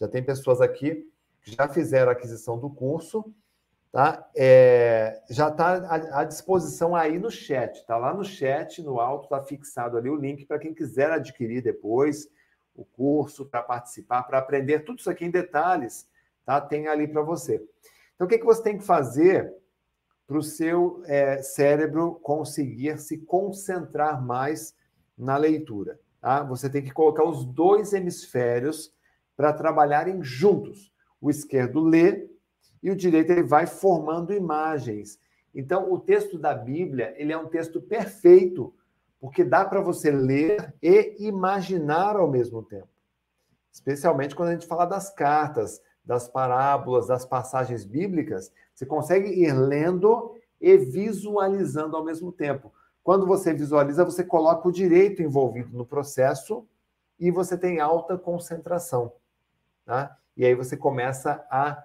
Já tem pessoas aqui que já fizeram a aquisição do curso, tá? É, já está à, disposição aí no chat, tá lá no chat, no alto, está fixado ali o link para quem quiser adquirir depois o curso, para participar, para aprender tudo isso aqui em detalhes, tá? Tem ali para você. Então, o que, que você tem que fazer para o seu é, cérebro conseguir se concentrar mais na leitura? Tá? Você tem que colocar os dois hemisférios para trabalharem juntos. O esquerdo lê e o direito ele vai formando imagens. Então, o texto da Bíblia ele é um texto perfeito, porque dá para você ler e imaginar ao mesmo tempo. Especialmente quando a gente fala das cartas, das parábolas, das passagens bíblicas, você consegue ir lendo e visualizando ao mesmo tempo. Quando você visualiza, você coloca o direito envolvido no processo e você tem alta concentração. Tá? E aí você começa a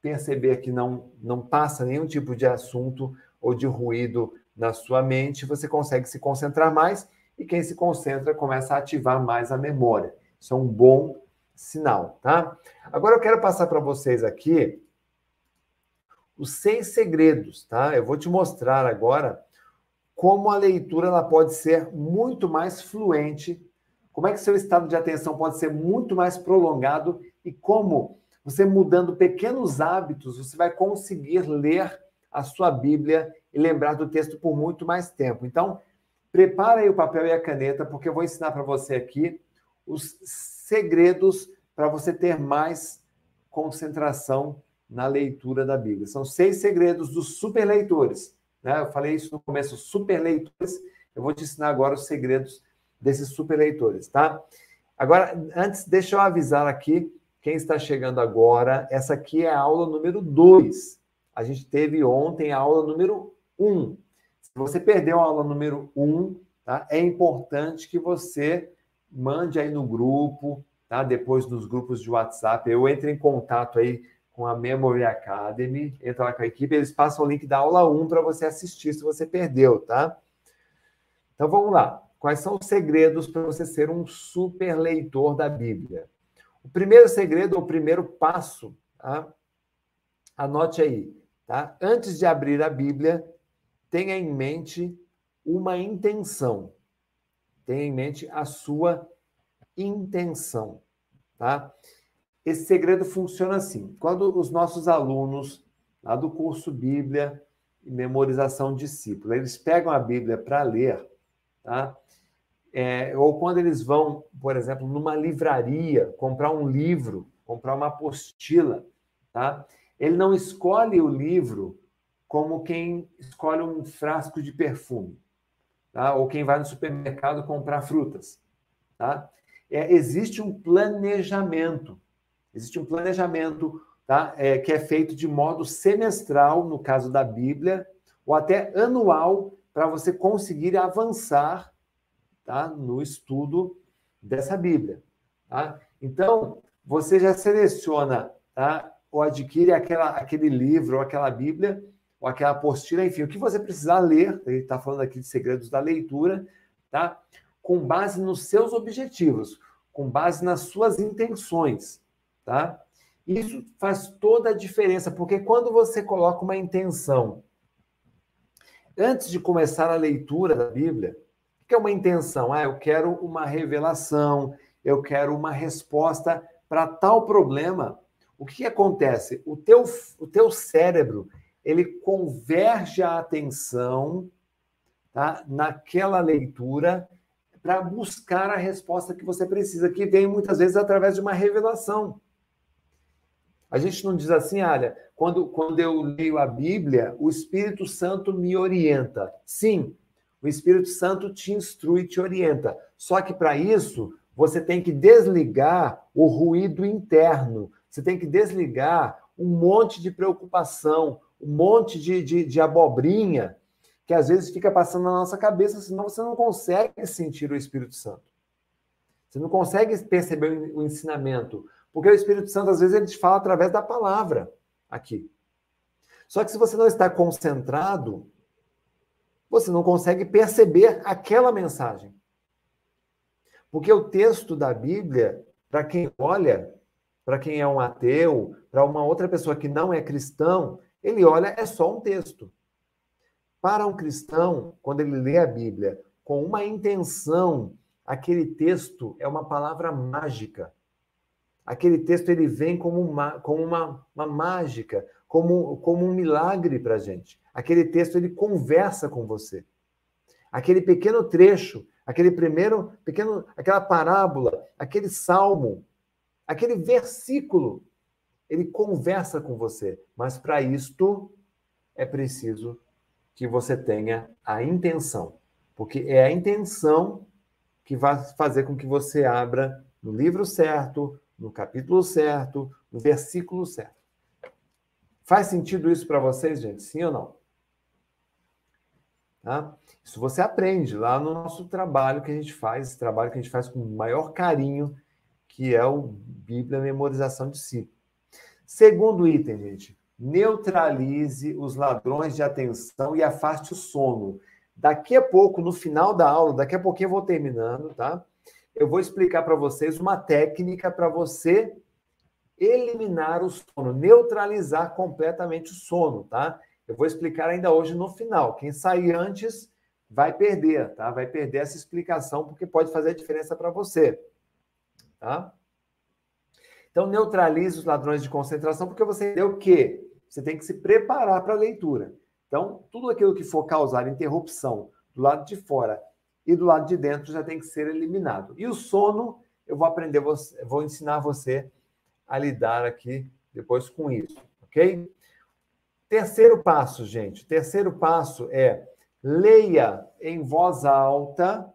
perceber que não, não passa nenhum tipo de assunto ou de ruído na sua mente, você consegue se concentrar mais e quem se concentra começa a ativar mais a memória. Isso é um bom sinal, tá? Agora eu quero passar para vocês aqui os seis segredos, tá? Eu vou te mostrar agora como a leitura ela pode ser muito mais fluente, como é que seu estado de atenção pode ser muito mais prolongado e como você mudando pequenos hábitos, você vai conseguir ler a sua Bíblia e lembrar do texto por muito mais tempo. Então, prepara aí o papel e a caneta, porque eu vou ensinar para você aqui os segredos para você ter mais concentração na leitura da Bíblia. São seis segredos dos superleitores. Né? Eu falei isso no começo, superleitores. Eu vou te ensinar agora os segredos desses superleitores, tá? Agora, antes, deixa eu avisar aqui quem está chegando agora. Essa aqui é a aula número 2. A gente teve ontem a aula número 1. Um. Se você perdeu a aula número 1, um, tá? é importante que você mande aí no grupo, tá? Depois nos grupos de WhatsApp, eu entro em contato aí com a Memory Academy, entra lá com a equipe, eles passam o link da aula 1 para você assistir se você perdeu, tá? Então vamos lá. Quais são os segredos para você ser um super leitor da Bíblia? O primeiro segredo, o primeiro passo, tá? Anote aí, tá? Antes de abrir a Bíblia, tenha em mente uma intenção. Tenha em mente a sua intenção, tá? Esse segredo funciona assim: quando os nossos alunos lá do curso Bíblia e Memorização Discípulo, eles pegam a Bíblia para ler, tá? É, ou quando eles vão, por exemplo, numa livraria comprar um livro, comprar uma apostila, tá? Ele não escolhe o livro como quem escolhe um frasco de perfume, tá? ou quem vai no supermercado comprar frutas. Tá? É, existe um planejamento, existe um planejamento tá? É, que é feito de modo semestral, no caso da Bíblia, ou até anual, para você conseguir avançar tá? no estudo dessa Bíblia. Tá? Então, você já seleciona tá? ou adquire aquela, aquele livro ou aquela Bíblia ou aquela apostila, enfim, o que você precisar ler, ele está falando aqui de segredos da leitura, tá? com base nos seus objetivos, com base nas suas intenções. Tá? Isso faz toda a diferença, porque quando você coloca uma intenção antes de começar a leitura da Bíblia, o que é uma intenção? Ah, eu quero uma revelação, eu quero uma resposta para tal problema. O que acontece? O teu, o teu cérebro ele converge a atenção tá, naquela leitura para buscar a resposta que você precisa, que vem muitas vezes através de uma revelação. A gente não diz assim, olha, quando, quando eu leio a Bíblia, o Espírito Santo me orienta. Sim, o Espírito Santo te instrui, te orienta. Só que para isso, você tem que desligar o ruído interno, você tem que desligar um monte de preocupação, um monte de, de, de abobrinha que às vezes fica passando na nossa cabeça, senão você não consegue sentir o Espírito Santo. Você não consegue perceber o ensinamento, porque o Espírito Santo às vezes ele te fala através da palavra aqui. Só que se você não está concentrado, você não consegue perceber aquela mensagem. Porque o texto da Bíblia, para quem olha, para quem é um ateu, para uma outra pessoa que não é cristão, ele olha, é só um texto. Para um cristão, quando ele lê a Bíblia com uma intenção, aquele texto é uma palavra mágica. Aquele texto ele vem como uma, como uma, uma mágica, como, como um milagre para a gente. Aquele texto ele conversa com você. Aquele pequeno trecho, aquele primeiro pequeno, aquela parábola, aquele salmo, aquele versículo, ele conversa com você. Mas para isto é preciso que você tenha a intenção, porque é a intenção que vai fazer com que você abra no livro certo, no capítulo certo, no versículo certo. Faz sentido isso para vocês, gente? Sim ou não? Tá? Isso você aprende lá no nosso trabalho que a gente faz, esse trabalho que a gente faz com o maior carinho, que é o Bíblia Memorização de Si. Segundo item, gente, neutralize os ladrões de atenção e afaste o sono. Daqui a pouco, no final da aula, daqui a pouquinho eu vou terminando, tá? Eu vou explicar para vocês uma técnica para você eliminar o sono, neutralizar completamente o sono, tá? Eu vou explicar ainda hoje no final. Quem sair antes vai perder, tá? Vai perder essa explicação porque pode fazer a diferença para você, tá? Então neutralize os ladrões de concentração porque você entendeu que você tem que se preparar para a leitura. Então, tudo aquilo que for causar interrupção do lado de fora e do lado de dentro já tem que ser eliminado. E o sono, eu vou aprender, vou ensinar você a lidar aqui depois com isso, ok? Terceiro passo, gente. Terceiro passo é leia em voz alta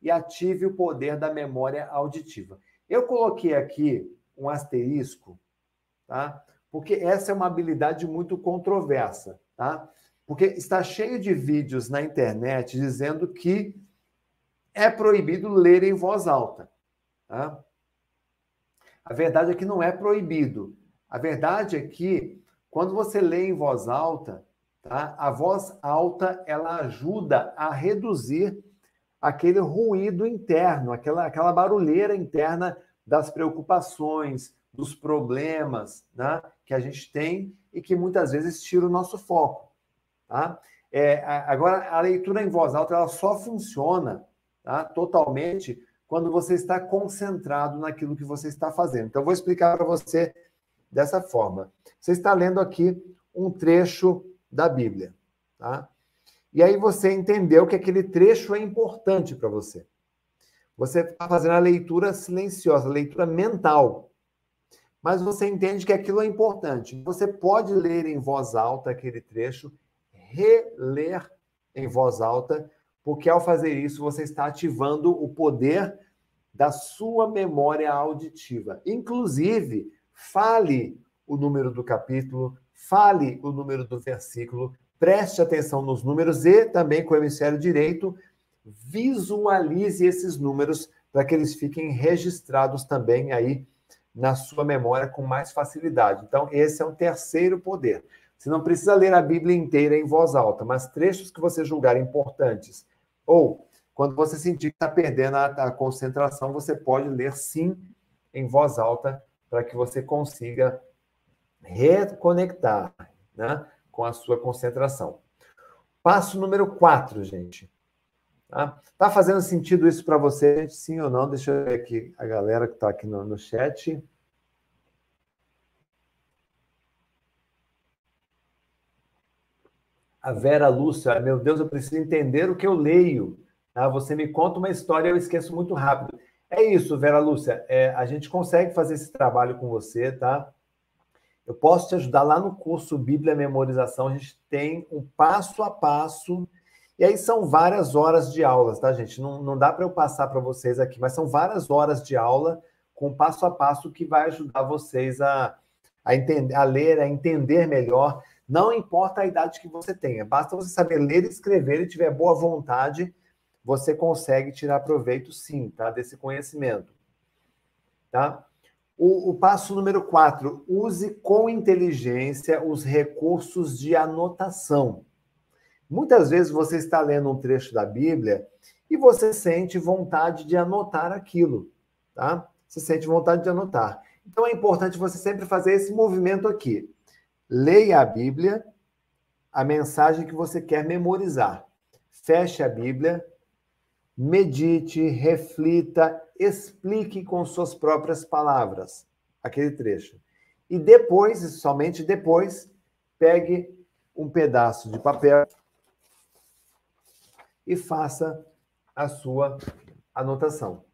e ative o poder da memória auditiva. Eu coloquei aqui um asterisco, tá? Porque essa é uma habilidade muito controversa, tá? Porque está cheio de vídeos na internet dizendo que é proibido ler em voz alta. Tá? A verdade é que não é proibido. A verdade é que quando você lê em voz alta, tá? a voz alta ela ajuda a reduzir aquele ruído interno, aquela, aquela barulheira interna das preocupações, dos problemas né? que a gente tem e que muitas vezes tira o nosso foco. Tá? É, agora, a leitura em voz alta ela só funciona tá? totalmente quando você está concentrado naquilo que você está fazendo. Então, eu vou explicar para você dessa forma. Você está lendo aqui um trecho da Bíblia, tá? E aí você entendeu que aquele trecho é importante para você. Você está fazendo a leitura silenciosa, a leitura mental. mas você entende que aquilo é importante. Você pode ler em voz alta aquele trecho, reler em voz alta, porque ao fazer isso você está ativando o poder da sua memória auditiva. Inclusive, fale o número do capítulo, fale o número do versículo, preste atenção nos números e também com o hemisfério direito, visualize esses números para que eles fiquem registrados também aí na sua memória com mais facilidade. Então, esse é um terceiro poder. Você não precisa ler a Bíblia inteira em voz alta, mas trechos que você julgar importantes. Ou, quando você sentir que está perdendo a, a concentração, você pode ler sim em voz alta para que você consiga reconectar né, com a sua concentração. Passo número 4, gente. Tá? tá fazendo sentido isso para você? Sim ou não? Deixa eu ver aqui a galera que está aqui no, no chat. A Vera Lúcia, meu Deus, eu preciso entender o que eu leio. Tá? Você me conta uma história, eu esqueço muito rápido. É isso, Vera Lúcia. É, a gente consegue fazer esse trabalho com você, tá? Eu posso te ajudar lá no curso Bíblia Memorização. A gente tem um passo a passo. E aí são várias horas de aulas, tá, gente? Não, não dá para eu passar para vocês aqui, mas são várias horas de aula com passo a passo que vai ajudar vocês a, a, entender, a ler, a entender melhor. Não importa a idade que você tenha, basta você saber ler e escrever e tiver boa vontade você consegue tirar proveito sim, tá? Desse conhecimento. Tá? O, o passo número quatro, use com inteligência os recursos de anotação. Muitas vezes você está lendo um trecho da Bíblia e você sente vontade de anotar aquilo, tá? Você sente vontade de anotar. Então é importante você sempre fazer esse movimento aqui. Leia a Bíblia, a mensagem que você quer memorizar. Feche a Bíblia, medite, reflita, explique com suas próprias palavras aquele trecho. E depois, somente depois, pegue um pedaço de papel e faça a sua anotação.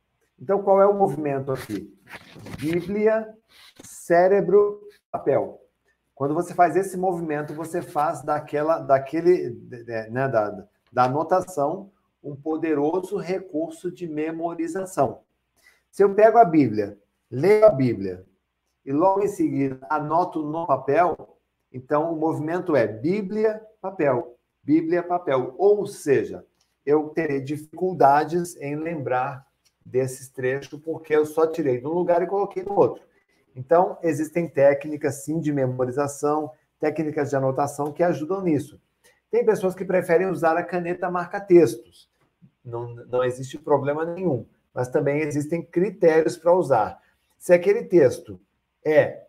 Então, qual é o movimento aqui? Bíblia, cérebro, papel. Quando você faz esse movimento, você faz daquela, daquele, né, da, da anotação um poderoso recurso de memorização. Se eu pego a Bíblia, leio a Bíblia e logo em seguida anoto no papel, então o movimento é Bíblia, papel, Bíblia, papel. Ou seja, eu terei dificuldades em lembrar desses trechos porque eu só tirei de um lugar e coloquei no outro. Então, existem técnicas, sim, de memorização, técnicas de anotação que ajudam nisso. Tem pessoas que preferem usar a caneta marca-textos não, não existe problema nenhum. Mas também existem critérios para usar. Se aquele texto é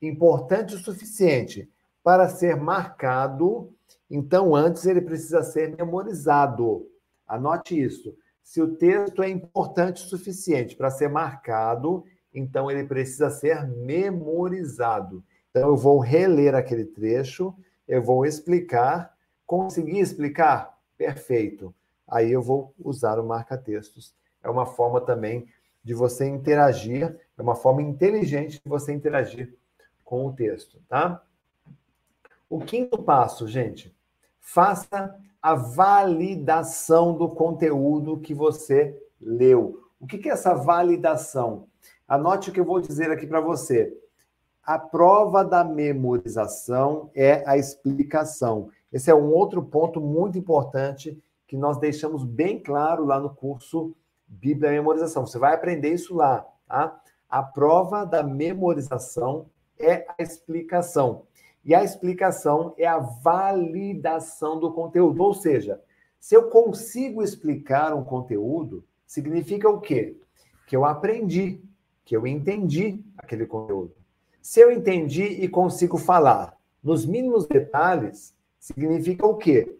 importante o suficiente para ser marcado, então antes ele precisa ser memorizado. Anote isso. Se o texto é importante o suficiente para ser marcado, então ele precisa ser memorizado. Então eu vou reler aquele trecho, eu vou explicar. Consegui explicar? Perfeito aí eu vou usar o marca-textos. É uma forma também de você interagir, é uma forma inteligente de você interagir com o texto, tá? O quinto passo, gente, faça a validação do conteúdo que você leu. O que é essa validação? Anote o que eu vou dizer aqui para você. A prova da memorização é a explicação. Esse é um outro ponto muito importante que nós deixamos bem claro lá no curso Bíblia e Memorização. Você vai aprender isso lá, tá? A prova da memorização é a explicação. E a explicação é a validação do conteúdo. Ou seja, se eu consigo explicar um conteúdo, significa o quê? Que eu aprendi, que eu entendi aquele conteúdo. Se eu entendi e consigo falar nos mínimos detalhes, significa o quê?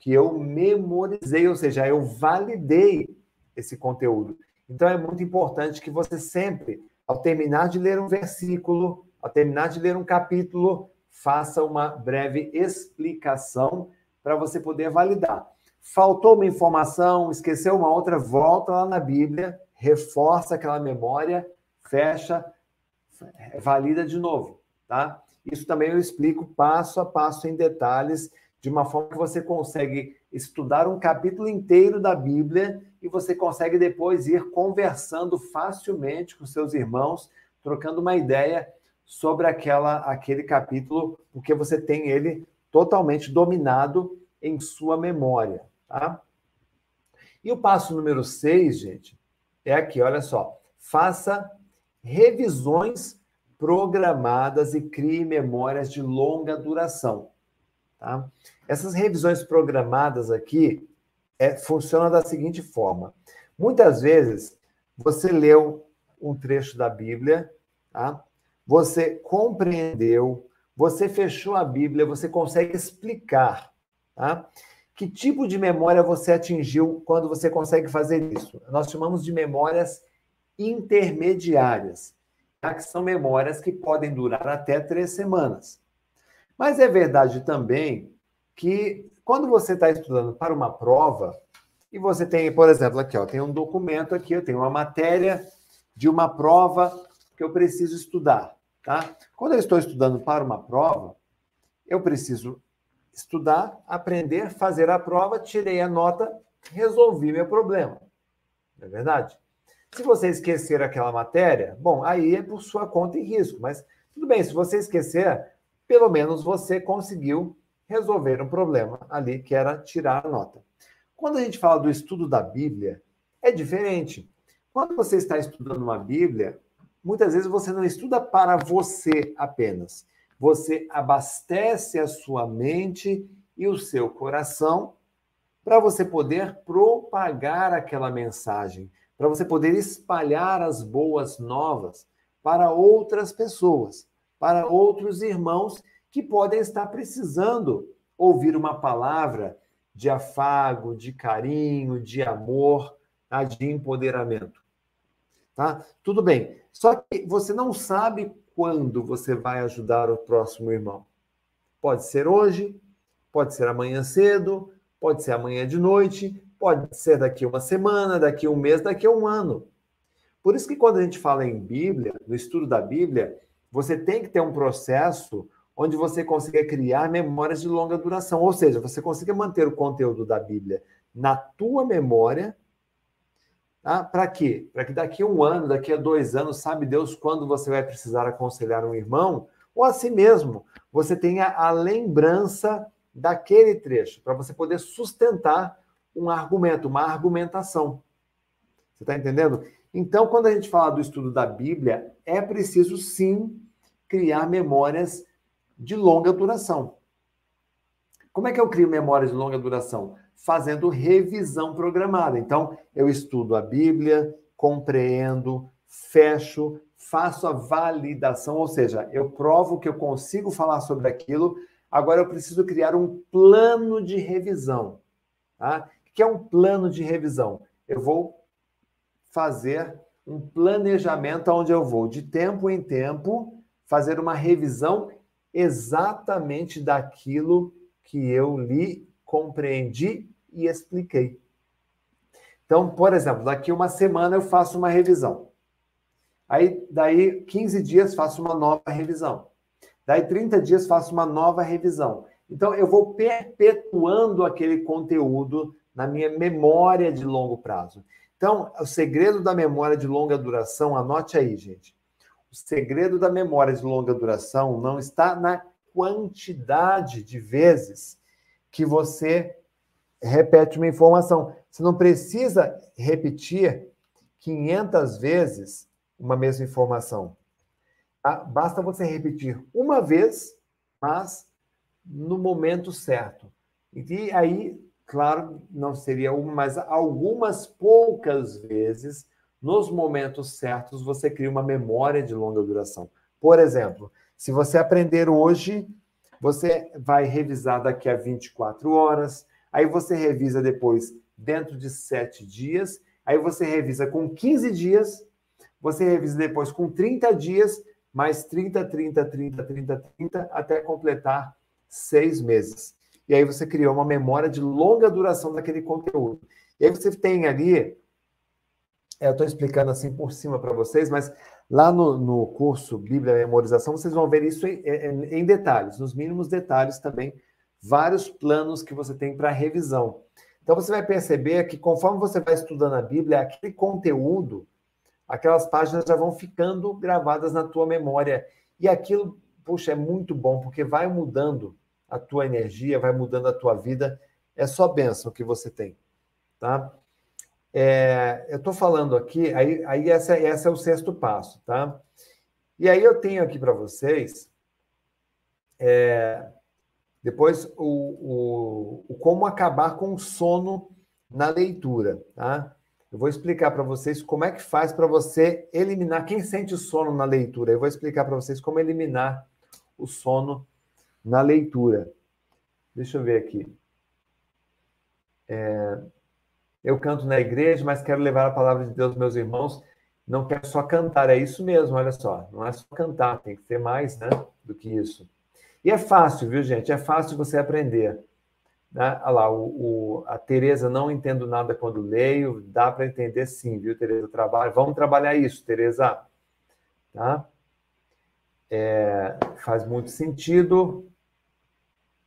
que eu memorizei, ou seja, eu validei esse conteúdo. Então é muito importante que você sempre, ao terminar de ler um versículo, ao terminar de ler um capítulo, faça uma breve explicação para você poder validar. Faltou uma informação, esqueceu uma outra, volta lá na Bíblia, reforça aquela memória, fecha, valida de novo, tá? Isso também eu explico passo a passo em detalhes, de uma forma que você consegue estudar um capítulo inteiro da Bíblia e você consegue depois ir conversando facilmente com seus irmãos, trocando uma ideia sobre aquela, aquele capítulo, porque você tem ele totalmente dominado em sua memória, tá? E o passo número 6, gente, é aqui, olha só. Faça revisões programadas e crie memórias de longa duração. Tá? Essas revisões programadas aqui é, funcionam da seguinte forma. Muitas vezes você leu um trecho da Bíblia, tá? Você compreendeu, você fechou a Bíblia, você consegue explicar. Tá? Que tipo de memória você atingiu quando você consegue fazer isso? Nós chamamos de memórias intermediárias, tá? que são memórias que podem durar até três semanas. Mas é verdade também que quando você está estudando para uma prova, e você tem, por exemplo, aqui, ó, tem um documento aqui, eu tenho uma matéria de uma prova que eu preciso estudar, tá? Quando eu estou estudando para uma prova, eu preciso estudar, aprender, fazer a prova, tirei a nota, resolvi meu problema. Não é verdade? Se você esquecer aquela matéria, bom, aí é por sua conta e risco, mas tudo bem, se você esquecer, pelo menos você conseguiu resolver um problema ali, que era tirar a nota. Quando a gente fala do estudo da Bíblia, é diferente. Quando você está estudando uma Bíblia, muitas vezes você não estuda para você apenas. Você abastece a sua mente e o seu coração para você poder propagar aquela mensagem, para você poder espalhar as boas novas para outras pessoas para outros irmãos que podem estar precisando ouvir uma palavra de afago, de carinho, de amor, tá? de empoderamento. Tá? Tudo bem. Só que você não sabe quando você vai ajudar o próximo irmão. Pode ser hoje, pode ser amanhã cedo, pode ser amanhã de noite, pode ser daqui uma semana, daqui um mês, daqui um ano. Por isso que quando a gente fala em Bíblia, no estudo da Bíblia, você tem que ter um processo onde você consiga criar memórias de longa duração, ou seja, você consiga manter o conteúdo da Bíblia na tua memória, tá? para quê? Para que daqui a um ano, daqui a dois anos, sabe Deus quando você vai precisar aconselhar um irmão, ou assim mesmo, você tenha a lembrança daquele trecho, para você poder sustentar um argumento, uma argumentação. Você está entendendo? Então, quando a gente fala do estudo da Bíblia, é preciso sim criar memórias de longa duração. Como é que eu crio memórias de longa duração? Fazendo revisão programada. Então, eu estudo a Bíblia, compreendo, fecho, faço a validação, ou seja, eu provo que eu consigo falar sobre aquilo. Agora eu preciso criar um plano de revisão. Tá? O que é um plano de revisão? Eu vou fazer um planejamento onde eu vou, de tempo em tempo, fazer uma revisão exatamente daquilo que eu li, compreendi e expliquei. Então, por exemplo, daqui uma semana eu faço uma revisão. Aí, daí 15 dias faço uma nova revisão. Daí 30 dias faço uma nova revisão. Então, eu vou perpetuando aquele conteúdo na minha memória de longo prazo. Então, o segredo da memória de longa duração, anote aí, gente. O segredo da memória de longa duração não está na quantidade de vezes que você repete uma informação. Você não precisa repetir 500 vezes uma mesma informação. Tá? Basta você repetir uma vez, mas no momento certo. E aí claro, não seria uma, mas algumas poucas vezes, nos momentos certos, você cria uma memória de longa duração. Por exemplo, se você aprender hoje, você vai revisar daqui a 24 horas, aí você revisa depois dentro de sete dias, aí você revisa com 15 dias, você revisa depois com 30 dias, mais 30, 30, 30, 30, 30, até completar seis meses. E aí você criou uma memória de longa duração daquele conteúdo. E aí você tem ali É, eu estou explicando assim por cima para vocês, mas lá no, no curso Bíblia Memorização, vocês vão ver isso em, em, em detalhes, nos mínimos detalhes também, vários planos que você tem para revisão. Então você vai perceber que conforme você vai estudando a Bíblia, aquele conteúdo, aquelas páginas já vão ficando gravadas na tua memória. E aquilo, puxa, é muito bom, porque vai mudando a tua energia, vai mudando a tua vida. É só bênção que você tem, tá? É, eu estou falando aqui, aí, aí essa, essa é o sexto passo, tá? E aí eu tenho aqui para vocês, é, depois, o, o, o, como acabar com o sono na leitura, tá? Eu vou explicar para vocês como é que faz para você eliminar. Quem sente sono na leitura? Eu vou explicar para vocês como eliminar o sono na leitura. Deixa eu ver aqui. É, eu canto na igreja, mas quero levar a palavra de Deus, meus irmãos. Não quero só cantar, é isso mesmo, olha só. Não é só cantar, tem que ser mais né, do que isso. E é fácil, viu, gente? É fácil você aprender. Né? Olha lá, o, o, a Tereza, não entendo nada quando leio, dá para entender sim, viu, Tereza? Trabalho. Vamos trabalhar isso, Tereza. Tá? É, faz muito sentido.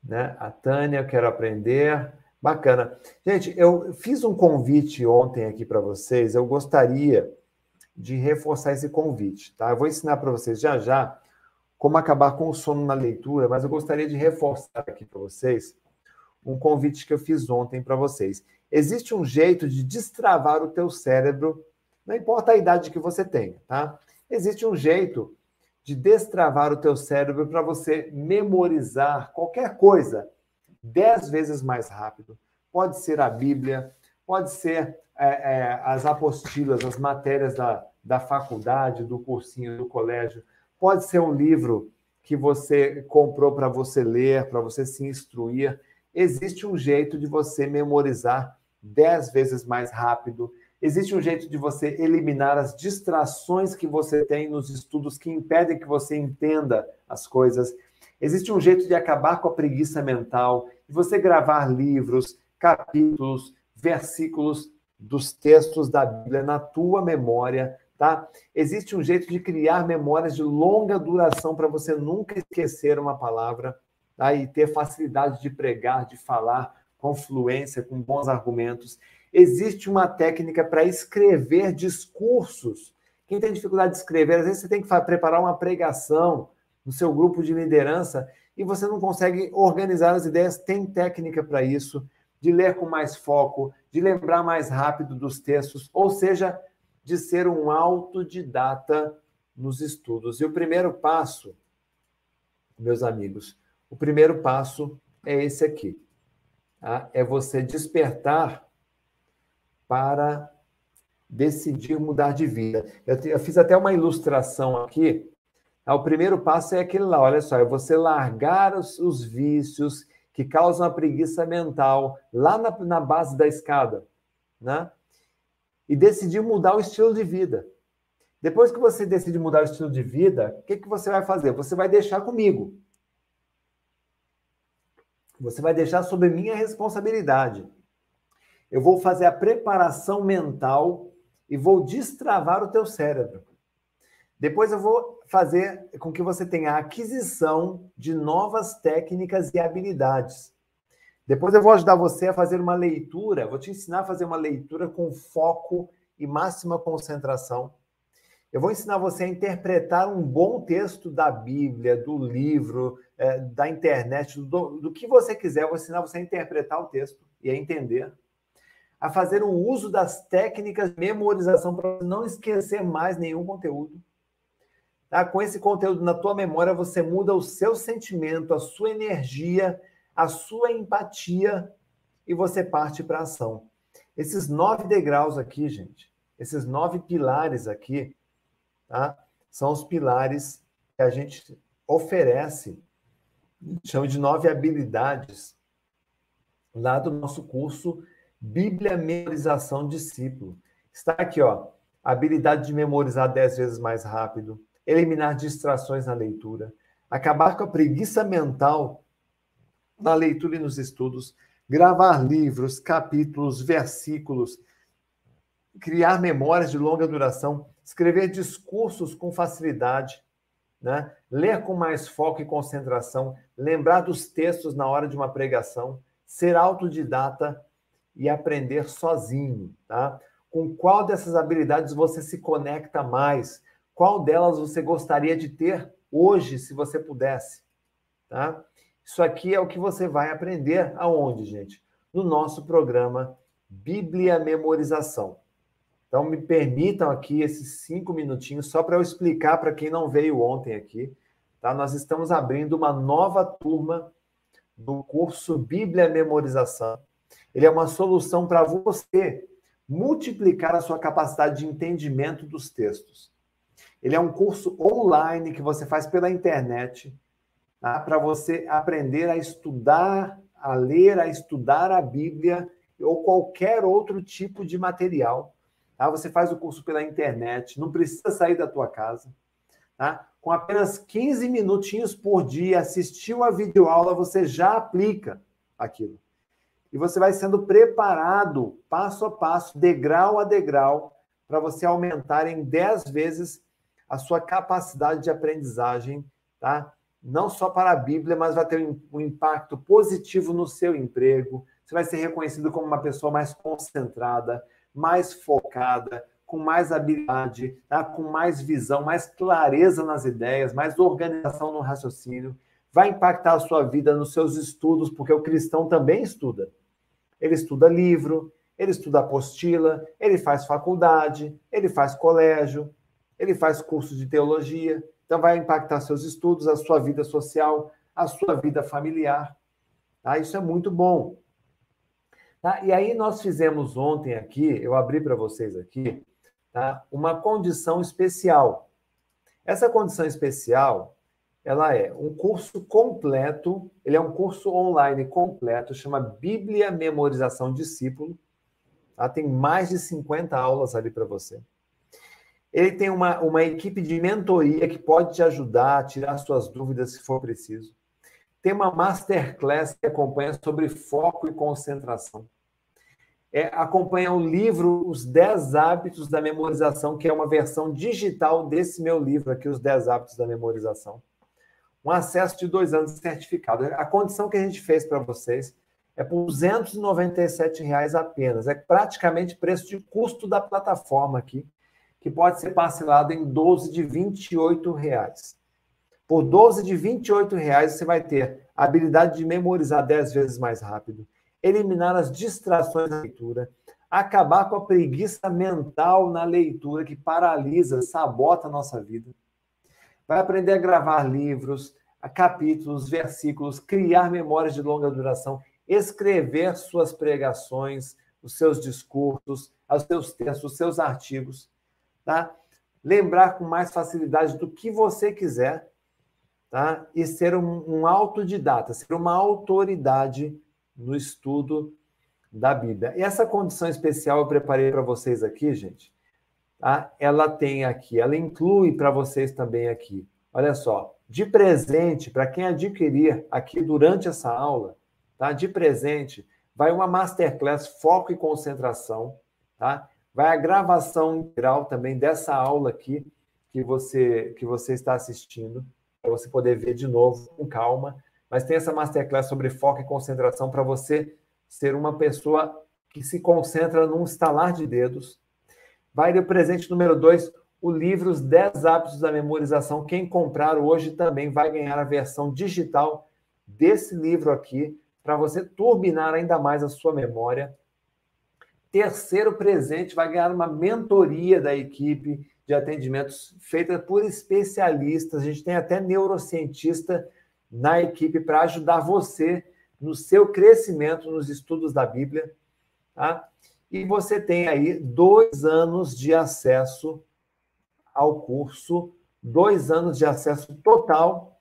Né? A Tânia, quero aprender. Bacana. Gente, eu fiz um convite ontem aqui para vocês. Eu gostaria de reforçar esse convite, tá? Eu vou ensinar para vocês já já como acabar com o sono na leitura, mas eu gostaria de reforçar aqui para vocês um convite que eu fiz ontem para vocês. Existe um jeito de destravar o teu cérebro, não importa a idade que você tenha, tá? Existe um jeito de destravar o teu cérebro para você memorizar qualquer coisa dez vezes mais rápido. Pode ser a Bíblia, pode ser é, é, as apostilas, as matérias da, da faculdade, do cursinho, do colégio. Pode ser um livro que você comprou para você ler, para você se instruir. Existe um jeito de você memorizar dez vezes mais rápido. Existe um jeito de você eliminar as distrações que você tem nos estudos que impedem que você entenda as coisas. Existe um jeito de acabar com a preguiça mental, de você gravar livros, capítulos, versículos dos textos da Bíblia na tua memória, tá? Existe um jeito de criar memórias de longa duração para você nunca esquecer uma palavra, tá? E ter facilidade de pregar, de falar com fluência, com bons argumentos. Existe uma técnica para escrever discursos. Quem tem dificuldade de escrever, às vezes você tem que preparar uma pregação, no seu grupo de liderança e você não consegue organizar as ideias, tem técnica para isso, de ler com mais foco, de lembrar mais rápido dos textos, ou seja, de ser um autodidata nos estudos. E o primeiro passo, meus amigos, o primeiro passo é esse aqui. Tá? É você despertar para decidir mudar de vida. Eu, eu fiz até uma ilustração aqui o primeiro passo é aquele lá, olha só, é você largar os, os vícios que causam a preguiça mental lá na, na base da escada, né? E decidir mudar o estilo de vida. Depois que você decide mudar o estilo de vida, o que, que você vai fazer? Você vai deixar comigo. Você vai deixar sob minha responsabilidade. Eu vou fazer a preparação mental e vou destravar o teu cérebro. Depois eu vou fazer com que você tenha a aquisição de novas técnicas e habilidades. Depois eu vou ajudar você a fazer uma leitura, vou te ensinar a fazer uma leitura com foco e máxima concentração. Eu vou ensinar você a interpretar um bom texto da Bíblia, do livro, é, da internet, do, do que você quiser. Eu vou ensinar você a interpretar o texto e a entender. A fazer o uso das técnicas de memorização para não esquecer mais nenhum conteúdo Tá? Com esse conteúdo na tua memória, você muda o seu sentimento, a sua energia, a sua empatia e você parte para a ação. Esses nove degraus aqui, gente, esses nove pilares aqui, tá? São os pilares que a gente oferece, chama de nove habilidades, lá do nosso curso Bíblia Memorização Discípulo. Está aqui, ó, habilidade de memorizar dez vezes mais rápido, eliminar distrações na leitura, acabar com a preguiça mental na leitura e nos estudos, gravar livros, capítulos, versículos, criar memórias de longa duração, escrever discursos com facilidade, né? ler com mais foco e concentração, lembrar dos textos na hora de uma pregação, ser autodidata e aprender sozinho. Tá? Com qual dessas habilidades você se conecta mais? Qual delas você gostaria de ter hoje, se você pudesse? Tá? Isso aqui é o que você vai aprender aonde, gente? No nosso programa Bíblia Memorização. Então, me permitam aqui esses cinco minutinhos só para eu explicar para quem não veio ontem aqui. Tá? Nós estamos abrindo uma nova turma do curso Bíblia Memorização. Ele é uma solução para você multiplicar a sua capacidade de entendimento dos textos. Ele é um curso online que você faz pela internet tá? para você aprender a estudar, a ler, a estudar a Bíblia ou qualquer outro tipo de material Tá? Você faz o curso pela internet, não precisa sair da tua casa. Tá? Com apenas 15 minutinhos por dia, assistiu a videoaula, você já aplica aquilo. E você vai sendo preparado, passo a passo, degrau a degrau, para você aumentar em 10 vezes a sua capacidade de aprendizagem, tá? Não só para a Bíblia, mas vai ter um impacto positivo no seu emprego. Você vai ser reconhecido como uma pessoa mais concentrada, mais focada, com mais habilidade, tá? com mais visão, mais clareza nas ideias, mais organização no raciocínio. Vai impactar a sua vida nos seus estudos, porque o cristão também estuda. Ele estuda livro, ele estuda apostila, ele faz faculdade, ele faz colégio, ele faz curso de teologia. Então, vai impactar seus estudos, a sua vida social, a sua vida familiar. Tá? Isso é muito bom. Tá? E aí nós fizemos ontem aqui, eu abri para vocês aqui, tá? uma condição especial. Essa condição especial, ela é um curso completo, ele é um curso online completo, chama Bíblia Memorização Discípulo. Tá? Tem mais de 50 aulas ali para você. Ele tem uma, uma equipe de mentoria que pode te ajudar a tirar suas dúvidas se for preciso. Tem uma masterclass que acompanha sobre foco e concentração. É, acompanha o livro Os 10 Hábitos da Memorização, que é uma versão digital desse meu livro aqui, Os 10 Hábitos da Memorização. Um acesso de dois anos certificado. A condição que a gente fez para vocês é por 297 reais apenas. É praticamente preço de custo da plataforma aqui, que pode ser parcelado em 12 de 28 reais. Por 12 de 28 reais, você vai ter a habilidade de memorizar 10 vezes mais rápido, eliminar as distrações na leitura, acabar com a preguiça mental na leitura que paralisa, sabota a nossa vida. Vai aprender a gravar livros, capítulos, versículos, criar memórias de longa duração, escrever suas pregações, os seus discursos, os seus textos, os seus artigos, tá? Lembrar com mais facilidade do que você quiser tá? e ser um, um autodidata, ser uma autoridade no estudo da Bíblia. E essa condição especial eu preparei para vocês aqui, gente. Tá? Ela tem aqui, ela inclui para vocês também aqui. Olha só, de presente, para quem adquirir aqui durante essa aula, tá? De presente, vai uma masterclass foco e concentração, tá? Vai a gravação integral também dessa aula aqui que você que você está assistindo para você poder ver de novo com calma. Mas tem essa masterclass sobre foco e concentração para você ser uma pessoa que se concentra num estalar de dedos. Vai de presente número dois, o livro Os 10 Hábitos da Memorização. Quem comprar hoje também vai ganhar a versão digital desse livro aqui, para você turbinar ainda mais a sua memória. Terceiro presente vai ganhar uma mentoria da equipe de atendimentos feita por especialistas. A gente tem até neurocientista na equipe para ajudar você no seu crescimento nos estudos da Bíblia. Tá? E você tem aí dois anos de acesso ao curso, dois anos de acesso total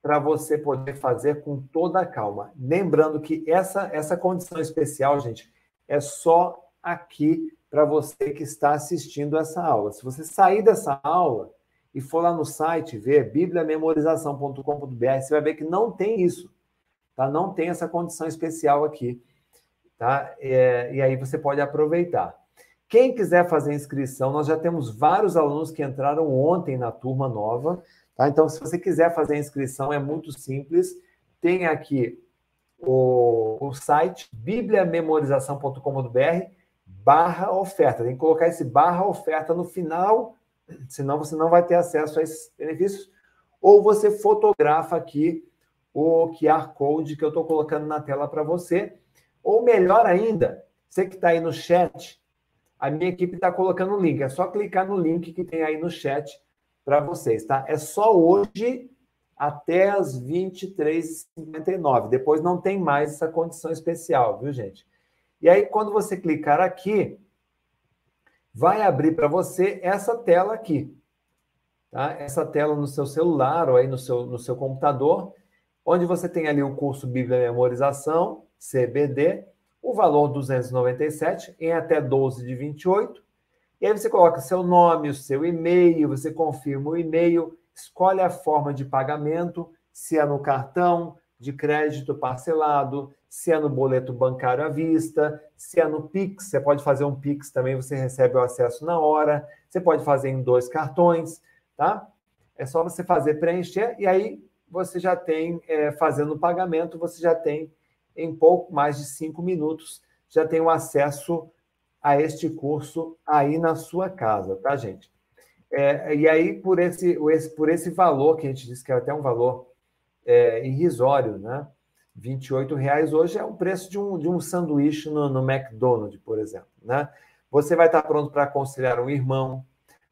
para você poder fazer com toda a calma. Lembrando que essa, essa condição especial, gente, é só aqui para você que está assistindo essa aula. Se você sair dessa aula e for lá no site ver bibliamemorização.com.br, você vai ver que não tem isso, tá? Não tem essa condição especial aqui, tá? É, e aí você pode aproveitar. Quem quiser fazer inscrição, nós já temos vários alunos que entraram ontem na turma nova. Tá? Então, se você quiser fazer inscrição, é muito simples. Tem aqui o, o site bibliamemorização.com.br barra oferta. Tem que colocar esse barra oferta no final, senão você não vai ter acesso a esses benefícios. Ou você fotografa aqui o QR Code que eu estou colocando na tela para você. Ou melhor ainda, você que está aí no chat, a minha equipe está colocando o link. É só clicar no link que tem aí no chat para vocês, tá? É só hoje até as 23h59. Depois não tem mais essa condição especial, viu, gente? E aí, quando você clicar aqui, vai abrir para você essa tela aqui. Tá? Essa tela no seu celular ou aí no seu, no seu computador, onde você tem ali o curso Bíblia Memorização, CBD, o valor 297 em até 12 de 28. E aí você coloca seu nome, o seu e-mail, você confirma o e-mail, escolhe a forma de pagamento, se é no cartão de crédito parcelado, se é no boleto bancário à vista, se é no Pix, você pode fazer um Pix também, você recebe o acesso na hora, você pode fazer em dois cartões, tá? É só você fazer preencher e aí você já tem, é, fazendo o pagamento, você já tem em pouco mais de cinco minutos, já tem o acesso a este curso aí na sua casa, tá, gente? É, e aí, por esse, por esse valor, que a gente disse que é até um valor é, irrisório, né? 28 reais hoje é o preço de um, de um sanduíche no, no McDonald's, por exemplo, né? Você vai estar pronto para aconselhar um irmão,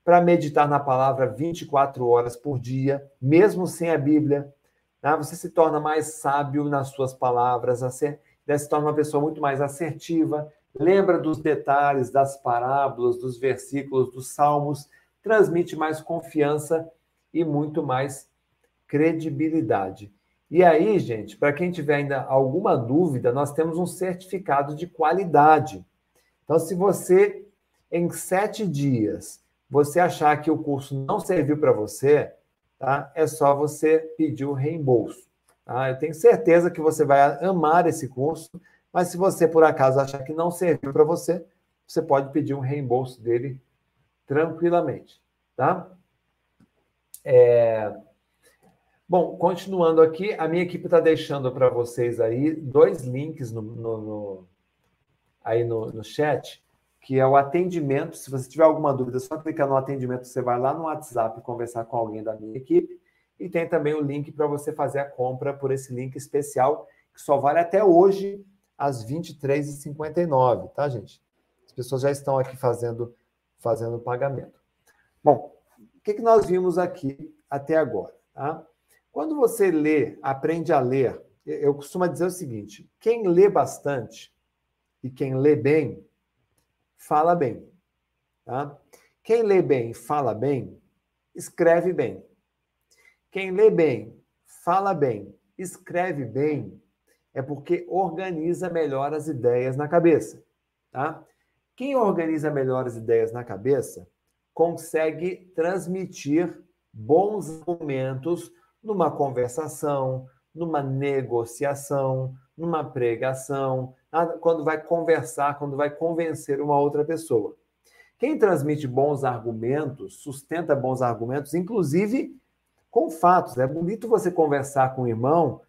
para meditar na palavra 24 horas por dia, mesmo sem a Bíblia, Tá? Você se torna mais sábio nas suas palavras, você se torna uma pessoa muito mais assertiva, lembra dos detalhes, das parábolas, dos versículos, dos salmos, transmite mais confiança e muito mais credibilidade. E aí, gente, para quem tiver ainda alguma dúvida, nós temos um certificado de qualidade. Então, se você, em sete dias, você achar que o curso não serviu para você, tá? é só você pedir o reembolso. Tá? Eu tenho certeza que você vai amar esse curso, mas se você por acaso achar que não serviu para você, você pode pedir um reembolso dele tranquilamente. Tá? É... Bom, continuando aqui, a minha equipe está deixando para vocês aí dois links no, no, no aí no, no chat que é o atendimento. Se você tiver alguma dúvida, é só clicar no atendimento, você vai lá no WhatsApp conversar com alguém da minha equipe. E tem também o link para você fazer a compra por esse link especial, que só vale até hoje, às 23h59, tá, gente? As pessoas já estão aqui fazendo fazendo o pagamento. Bom, o que, que nós vimos aqui até agora? Tá? Quando você lê, aprende a ler, eu costumo dizer o seguinte: quem lê bastante e quem lê bem fala bem. Tá? Quem lê bem, fala bem, escreve bem. Quem lê bem, fala bem, escreve bem, é porque organiza melhor as ideias na cabeça. Tá? Quem organiza melhor as ideias na cabeça consegue transmitir bons argumentos numa conversação, numa negociação, numa pregação, quando vai conversar, quando vai convencer uma outra pessoa. Quem transmite bons argumentos, sustenta bons argumentos, inclusive com fatos. É bonito você conversar com um irmão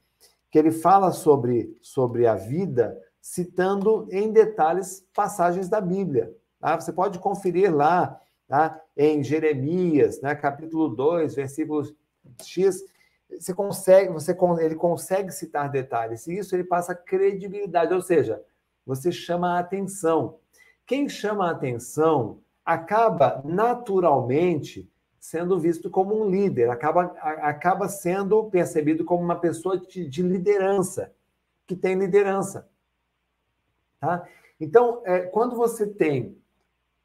que ele fala sobre, sobre a vida, citando em detalhes passagens da Bíblia. Tá? Você pode conferir lá tá? em Jeremias, né? capítulo 2, versículo X, você consegue, você, ele consegue citar detalhes, e isso ele passa credibilidade, ou seja, você chama a atenção. Quem chama a atenção acaba naturalmente sendo visto como um líder, acaba, acaba sendo percebido como uma pessoa de, de liderança, que tem liderança. Tá? Então, é, quando você tem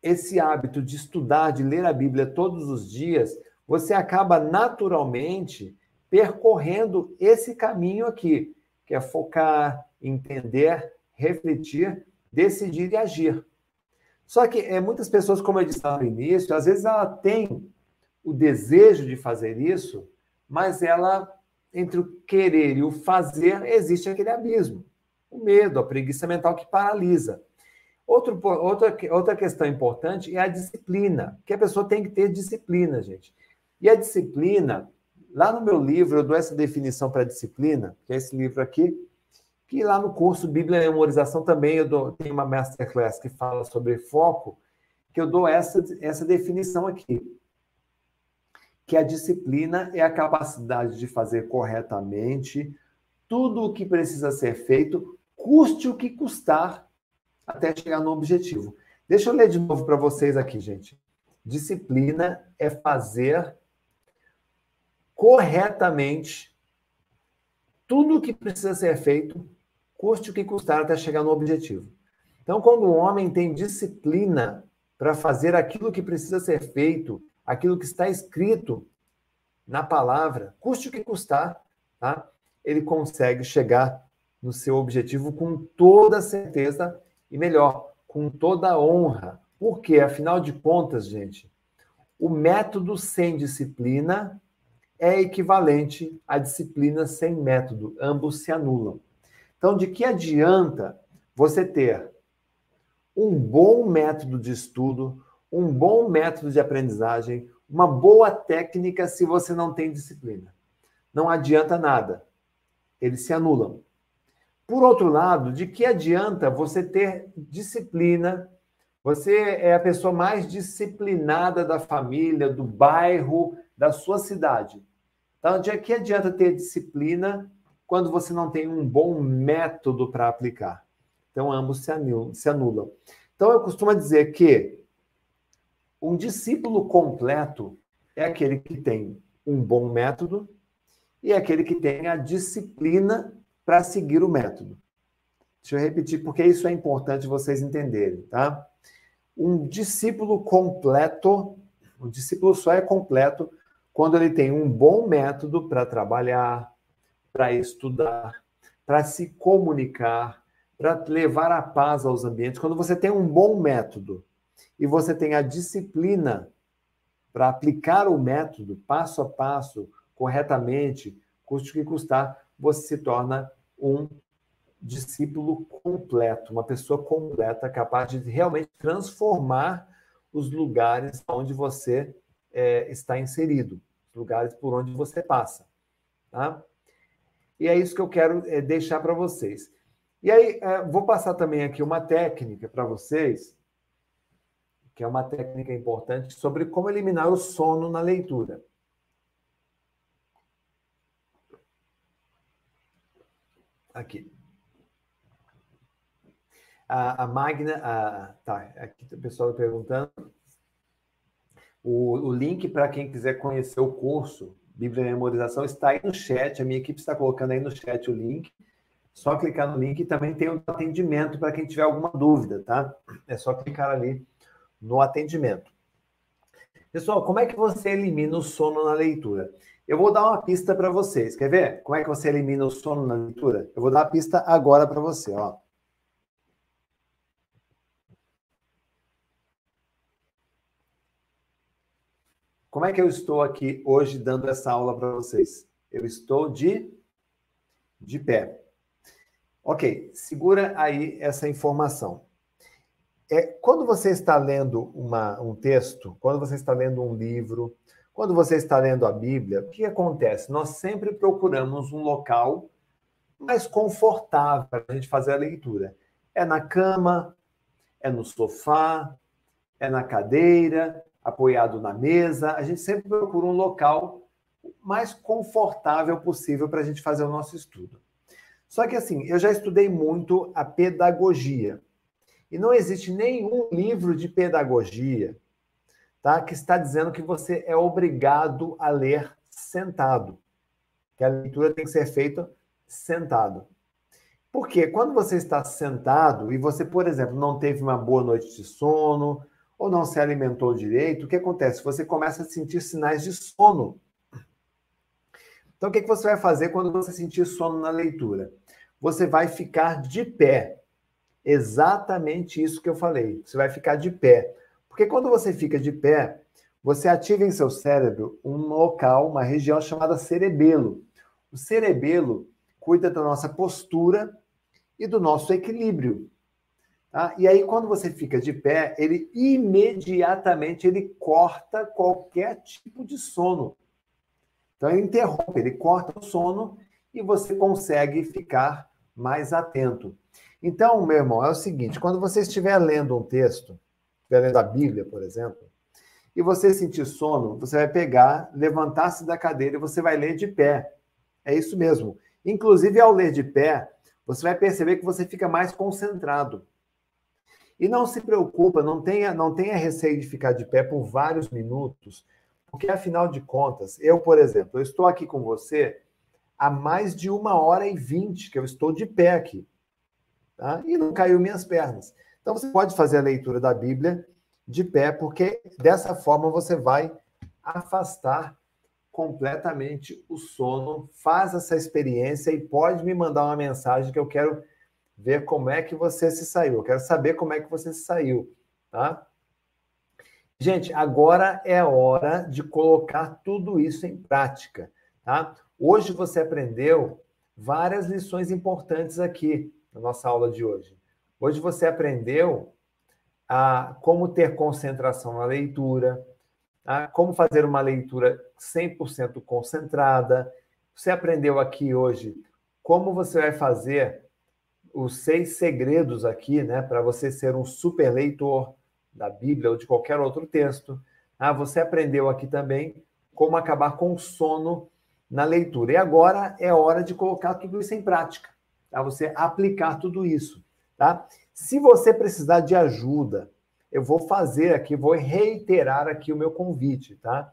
esse hábito de estudar, de ler a Bíblia todos os dias, você acaba naturalmente percorrendo esse caminho aqui, que é focar, entender, refletir, decidir e agir. Só que é, muitas pessoas, como eu disse no início, às vezes ela tem o desejo de fazer isso, mas ela, entre o querer e o fazer, existe aquele abismo. O medo, a preguiça mental que paralisa. Outro, outra, outra questão importante é a disciplina, que a pessoa tem que ter disciplina, gente. E a disciplina, lá no meu livro, eu dou essa definição para disciplina, que é esse livro aqui, que lá no curso Bíblia e Memorização também eu dou, tem uma masterclass que fala sobre foco, que eu dou essa, essa definição aqui. Que a disciplina é a capacidade de fazer corretamente tudo o que precisa ser feito, custe o que custar, até chegar no objetivo. Deixa eu ler de novo para vocês aqui, gente. Disciplina é fazer corretamente tudo o que precisa ser feito, custe o que custar até chegar no objetivo. Então, quando o homem tem disciplina para fazer aquilo que precisa ser feito, aquilo que está escrito na palavra, custe o que custar, tá? ele consegue chegar no seu objetivo com toda certeza e melhor, com toda honra. Porque, afinal de contas, gente, o método sem disciplina é equivalente à disciplina sem método. Ambos se anulam. Então, de que adianta você ter um bom método de estudo, um bom método de aprendizagem, uma boa técnica se você não tem disciplina? Não adianta nada. Eles se anulam. Por outro lado, de que adianta você ter disciplina? Você é a pessoa mais disciplinada da família, do bairro, da sua cidade. Então, de que adianta ter disciplina quando você não tem um bom método para aplicar? Então, ambos se anulam. Então, eu costumo dizer que um discípulo completo é aquele que tem um bom método e é aquele que tem a disciplina para seguir o método. Deixa eu repetir, porque isso é importante vocês entenderem, tá? Um discípulo completo, um discípulo só é completo quando ele tem um bom método para trabalhar, para estudar, para se comunicar, para levar a paz aos ambientes. Quando você tem um bom método e você tem a disciplina para aplicar o método passo a passo, corretamente, custe o que custar, você se torna um discípulo completo, uma pessoa completa, capaz de realmente transformar os lugares onde você é, está inserido, lugares por onde você passa. Tá? E é isso que eu quero é, deixar para vocês. E aí, é, vou passar também aqui uma técnica para vocês, que é uma técnica importante sobre como eliminar o sono na leitura. Aqui. A, a Magna, a, tá, aqui o pessoal perguntando. O, o link para quem quiser conhecer o curso Bíblia Memorização está aí no chat. A minha equipe está colocando aí no chat o link. Só clicar no link e também tem o atendimento para quem tiver alguma dúvida, tá? É só clicar ali no atendimento. Pessoal, como é que você elimina o sono na leitura? Eu vou dar uma pista para vocês. Quer ver? Como é que você elimina o sono na leitura? Eu vou dar a pista agora para você, ó. Como é que eu estou aqui hoje dando essa aula para vocês? Eu estou de de pé. Ok, segura aí essa informação. É, quando você está lendo uma, um texto, quando você está lendo um livro, quando você está lendo a Bíblia, o que acontece? Nós sempre procuramos um local mais confortável para a gente fazer a leitura. É na cama, é no sofá, é na cadeira, apoiado na mesa. A gente sempre procura um local mais confortável possível para a gente fazer o nosso estudo. Só que assim, eu já estudei muito a pedagogia. E não existe nenhum livro de pedagogia tá? que está dizendo que você é obrigado a ler sentado. Que a leitura tem que ser feita sentado. Porque quando você está sentado e você, por exemplo, não teve uma boa noite de sono ou não se alimentou direito, o que acontece? Você começa a sentir sinais de sono. Então, o que você vai fazer quando você sentir sono na leitura? Você vai ficar de pé. Exatamente isso que eu falei. Você vai ficar de pé. Porque quando você fica de pé, você ativa em seu cérebro um local, uma região chamada cerebelo. O cerebelo cuida da nossa postura e do nosso equilíbrio. Tá? E aí, quando você fica de pé, ele imediatamente ele corta qualquer tipo de sono. Então, ele interrompe, ele corta o sono e você consegue ficar mais atento. Então, meu irmão, é o seguinte: quando você estiver lendo um texto, estiver lendo a Bíblia, por exemplo, e você sentir sono, você vai pegar, levantar-se da cadeira e você vai ler de pé. É isso mesmo. Inclusive, ao ler de pé, você vai perceber que você fica mais concentrado. E não se preocupa, não tenha, não tenha receio de ficar de pé por vários minutos, porque afinal de contas, eu, por exemplo, eu estou aqui com você há mais de uma hora e vinte que eu estou de pé aqui. Tá? E não caiu minhas pernas. Então você pode fazer a leitura da Bíblia de pé, porque dessa forma você vai afastar completamente o sono. Faz essa experiência e pode me mandar uma mensagem que eu quero ver como é que você se saiu. Eu quero saber como é que você se saiu, tá? Gente, agora é hora de colocar tudo isso em prática, tá? Hoje você aprendeu várias lições importantes aqui na nossa aula de hoje. Hoje você aprendeu a como ter concentração na leitura, a como fazer uma leitura 100% concentrada. Você aprendeu aqui hoje como você vai fazer os seis segredos aqui, né, para você ser um super leitor da Bíblia ou de qualquer outro texto. Ah, você aprendeu aqui também como acabar com o sono na leitura. E agora é hora de colocar tudo isso em prática, tá? Você aplicar tudo isso, tá? Se você precisar de ajuda, eu vou fazer aqui, vou reiterar aqui o meu convite, tá?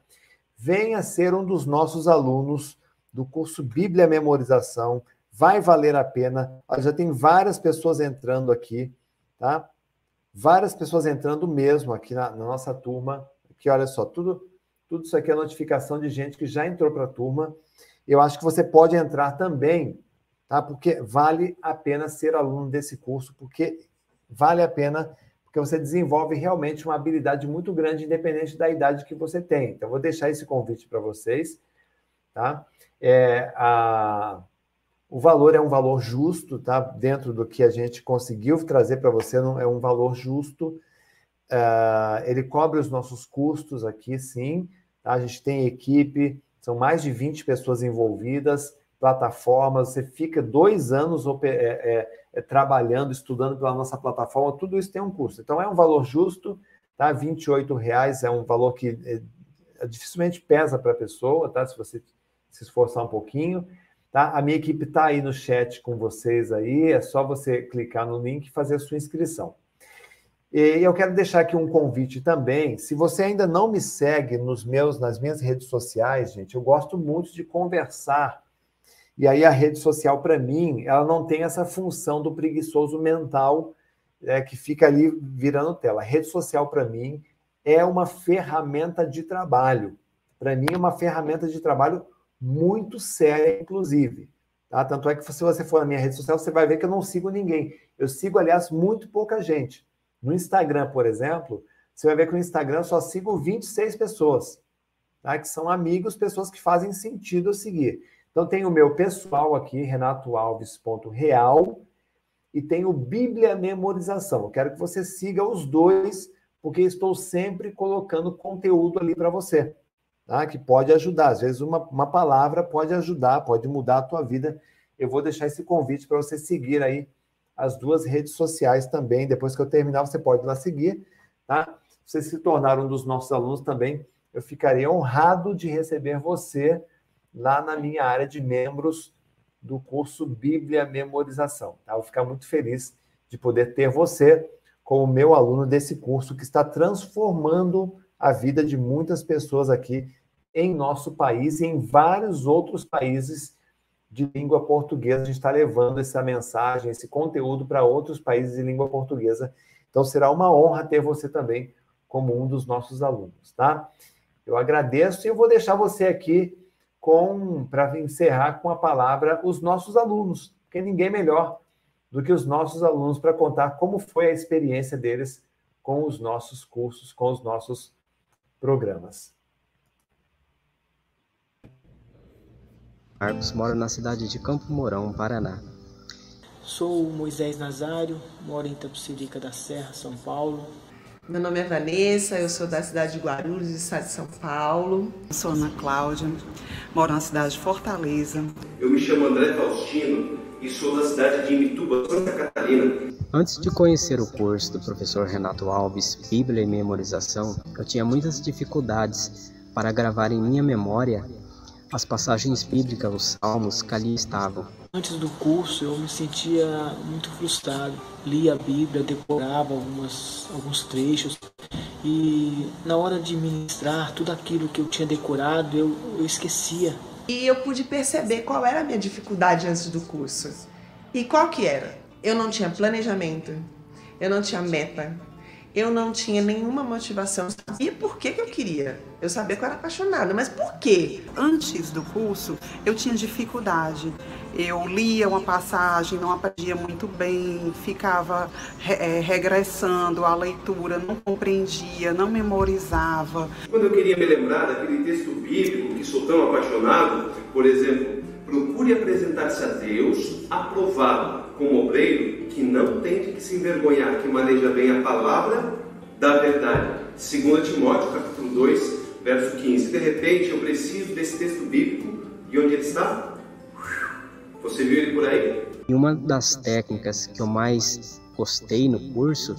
Venha ser um dos nossos alunos do curso Bíblia Memorização. Vai valer a pena. Já tem várias pessoas entrando aqui, tá? Várias pessoas entrando mesmo aqui na, na nossa turma. Aqui, olha só, tudo, tudo isso aqui é notificação de gente que já entrou para a turma. Eu acho que você pode entrar também, tá? Porque vale a pena ser aluno desse curso, porque vale a pena porque você desenvolve realmente uma habilidade muito grande, independente da idade que você tem. Então, vou deixar esse convite para vocês, tá? É, a, o valor é um valor justo, tá? Dentro do que a gente conseguiu trazer para você, não é um valor justo. Uh, ele cobre os nossos custos aqui, sim. Tá? A gente tem equipe, são mais de 20 pessoas envolvidas, plataformas, você fica dois anos é, é, é, trabalhando, estudando pela nossa plataforma, tudo isso tem um custo. Então é um valor justo, tá? R$ reais é um valor que é, dificilmente pesa para a pessoa, tá? Se você se esforçar um pouquinho. Tá? A minha equipe está aí no chat com vocês aí, é só você clicar no link e fazer a sua inscrição. E eu quero deixar aqui um convite também. Se você ainda não me segue nos meus, nas minhas redes sociais, gente, eu gosto muito de conversar e aí a rede social, para mim, ela não tem essa função do preguiçoso mental é, que fica ali virando tela. A rede social, para mim, é uma ferramenta de trabalho. Para mim, é uma ferramenta de trabalho muito séria, inclusive. Tá? Tanto é que se você for na minha rede social, você vai ver que eu não sigo ninguém. Eu sigo, aliás, muito pouca gente. No Instagram, por exemplo, você vai ver que no Instagram eu só sigo 26 pessoas, tá? que são amigos, pessoas que fazem sentido eu seguir. Então tem o meu pessoal aqui, renatoalves.real, e tem o Bíblia Memorização. Eu quero que você siga os dois, porque estou sempre colocando conteúdo ali para você, tá? que pode ajudar. Às vezes uma, uma palavra pode ajudar, pode mudar a tua vida. Eu vou deixar esse convite para você seguir aí as duas redes sociais também. Depois que eu terminar, você pode ir lá seguir. Tá? Se você se tornar um dos nossos alunos também, eu ficarei honrado de receber você lá na minha área de membros do curso Bíblia Memorização. Tá? Eu vou ficar muito feliz de poder ter você como meu aluno desse curso que está transformando a vida de muitas pessoas aqui em nosso país e em vários outros países de língua portuguesa. A gente está levando essa mensagem, esse conteúdo para outros países de língua portuguesa. Então será uma honra ter você também como um dos nossos alunos, tá? Eu agradeço e eu vou deixar você aqui com para encerrar com a palavra os nossos alunos, porque ninguém melhor do que os nossos alunos para contar como foi a experiência deles com os nossos cursos, com os nossos programas. Marcos mora na cidade de Campo Mourão, Paraná. Sou Moisés Nazário, moro em Itapecerica da Serra, São Paulo. Meu nome é Vanessa, eu sou da cidade de Guarulhos, estado de São Paulo. Eu sou Ana Cláudia, moro na cidade de Fortaleza. Eu me chamo André Faustino e sou da cidade de Imituba, Santa Catarina. Antes de conhecer o curso do professor Renato Alves, Bíblia e Memorização, eu tinha muitas dificuldades para gravar em minha memória as passagens bíblicas, os salmos que ali estavam. Antes do curso eu me sentia muito frustrado. Lia a Bíblia, decorava algumas, alguns trechos e na hora de ministrar tudo aquilo que eu tinha decorado eu, eu esquecia. E eu pude perceber qual era a minha dificuldade antes do curso. E qual que era? Eu não tinha planejamento, eu não tinha meta, eu não tinha nenhuma motivação. E por que, que eu queria? Eu sabia que eu era apaixonada, mas por quê? Antes do curso, eu tinha dificuldade. Eu lia uma passagem, não aprendia muito bem, ficava é, regressando à leitura, não compreendia, não memorizava. Quando eu queria me lembrar daquele texto bíblico que sou tão apaixonado, por exemplo, procure apresentar-se a Deus aprovado como obreiro que não tem de que se envergonhar, que maneja bem a palavra da verdade. 2 Timóteo, capítulo 2, verso 15. De repente, eu preciso desse texto bíblico. E onde ele está? Você viu ele por aí? E uma das técnicas que eu mais gostei no curso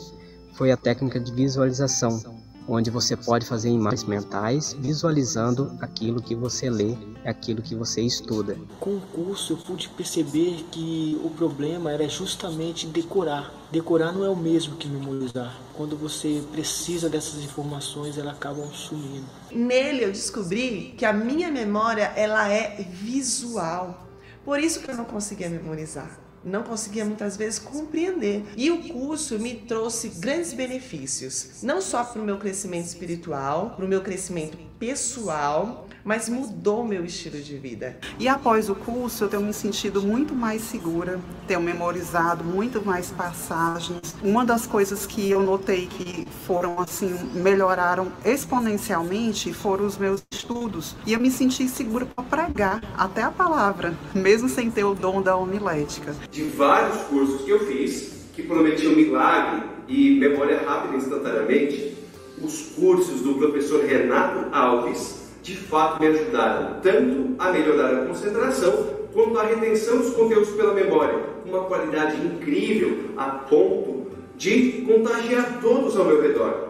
foi a técnica de visualização, onde você pode fazer imagens mentais visualizando aquilo que você lê, aquilo que você estuda. Com o curso eu pude perceber que o problema era justamente decorar. Decorar não é o mesmo que memorizar. Quando você precisa dessas informações, elas acabam sumindo. Nele eu descobri que a minha memória ela é visual. Por isso que eu não conseguia memorizar não conseguia muitas vezes compreender. E o curso me trouxe grandes benefícios, não só para o meu crescimento espiritual, para o meu crescimento pessoal, mas mudou meu estilo de vida. E após o curso, eu tenho me sentido muito mais segura, tenho memorizado muito mais passagens. Uma das coisas que eu notei que foram assim, melhoraram exponencialmente foram os meus estudos. E eu me senti segura para pregar até a palavra, mesmo sem ter o dom da homilética. De vários cursos que eu fiz, que prometiam milagre e memória rápida instantaneamente, os cursos do professor Renato Alves de fato me ajudaram tanto a melhorar a concentração quanto a retenção dos conteúdos pela memória, com uma qualidade incrível a ponto de contagiar todos ao meu redor.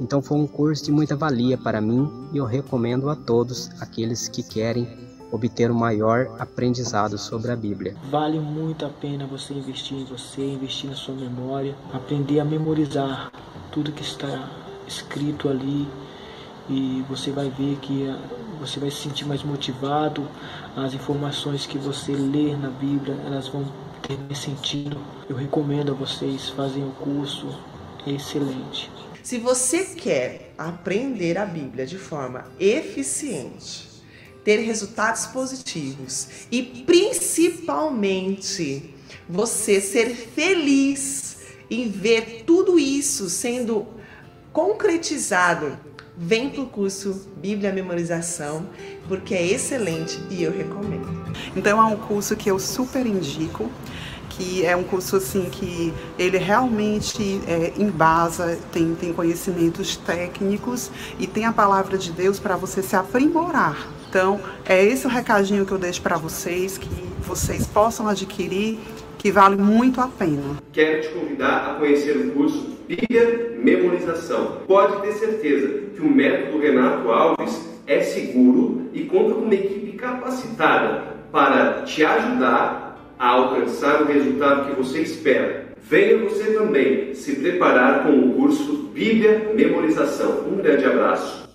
Então foi um curso de muita valia para mim e eu recomendo a todos aqueles que querem obter o maior aprendizado sobre a Bíblia. Vale muito a pena você investir em você, investir na sua memória, aprender a memorizar tudo que está escrito ali e você vai ver que ah, você vai se sentir mais motivado, as informações que você lê na Bíblia, elas vão ter mais sentido. Eu recomendo a vocês fazerem o curso, é excelente. Se você quer aprender a Bíblia de forma eficiente, ter resultados positivos e principalmente você ser feliz em ver tudo isso sendo concretizado vem para o curso Bíblia Memorização, porque é excelente e eu recomendo. Então é um curso que eu super indico que é um curso assim que ele realmente é, embasa, tem, tem conhecimentos técnicos e tem a palavra de Deus para você se aprimorar. Então, é esse o recadinho que eu deixo para vocês, que vocês possam adquirir, que vale muito a pena. Quero te convidar a conhecer o curso Bíblia Memorização. Pode ter certeza que o método Renato Alves é seguro e conta com uma equipe capacitada para te ajudar a alcançar o resultado que você espera. Venha você também se preparar com o curso Bíblia Memorização. Um grande abraço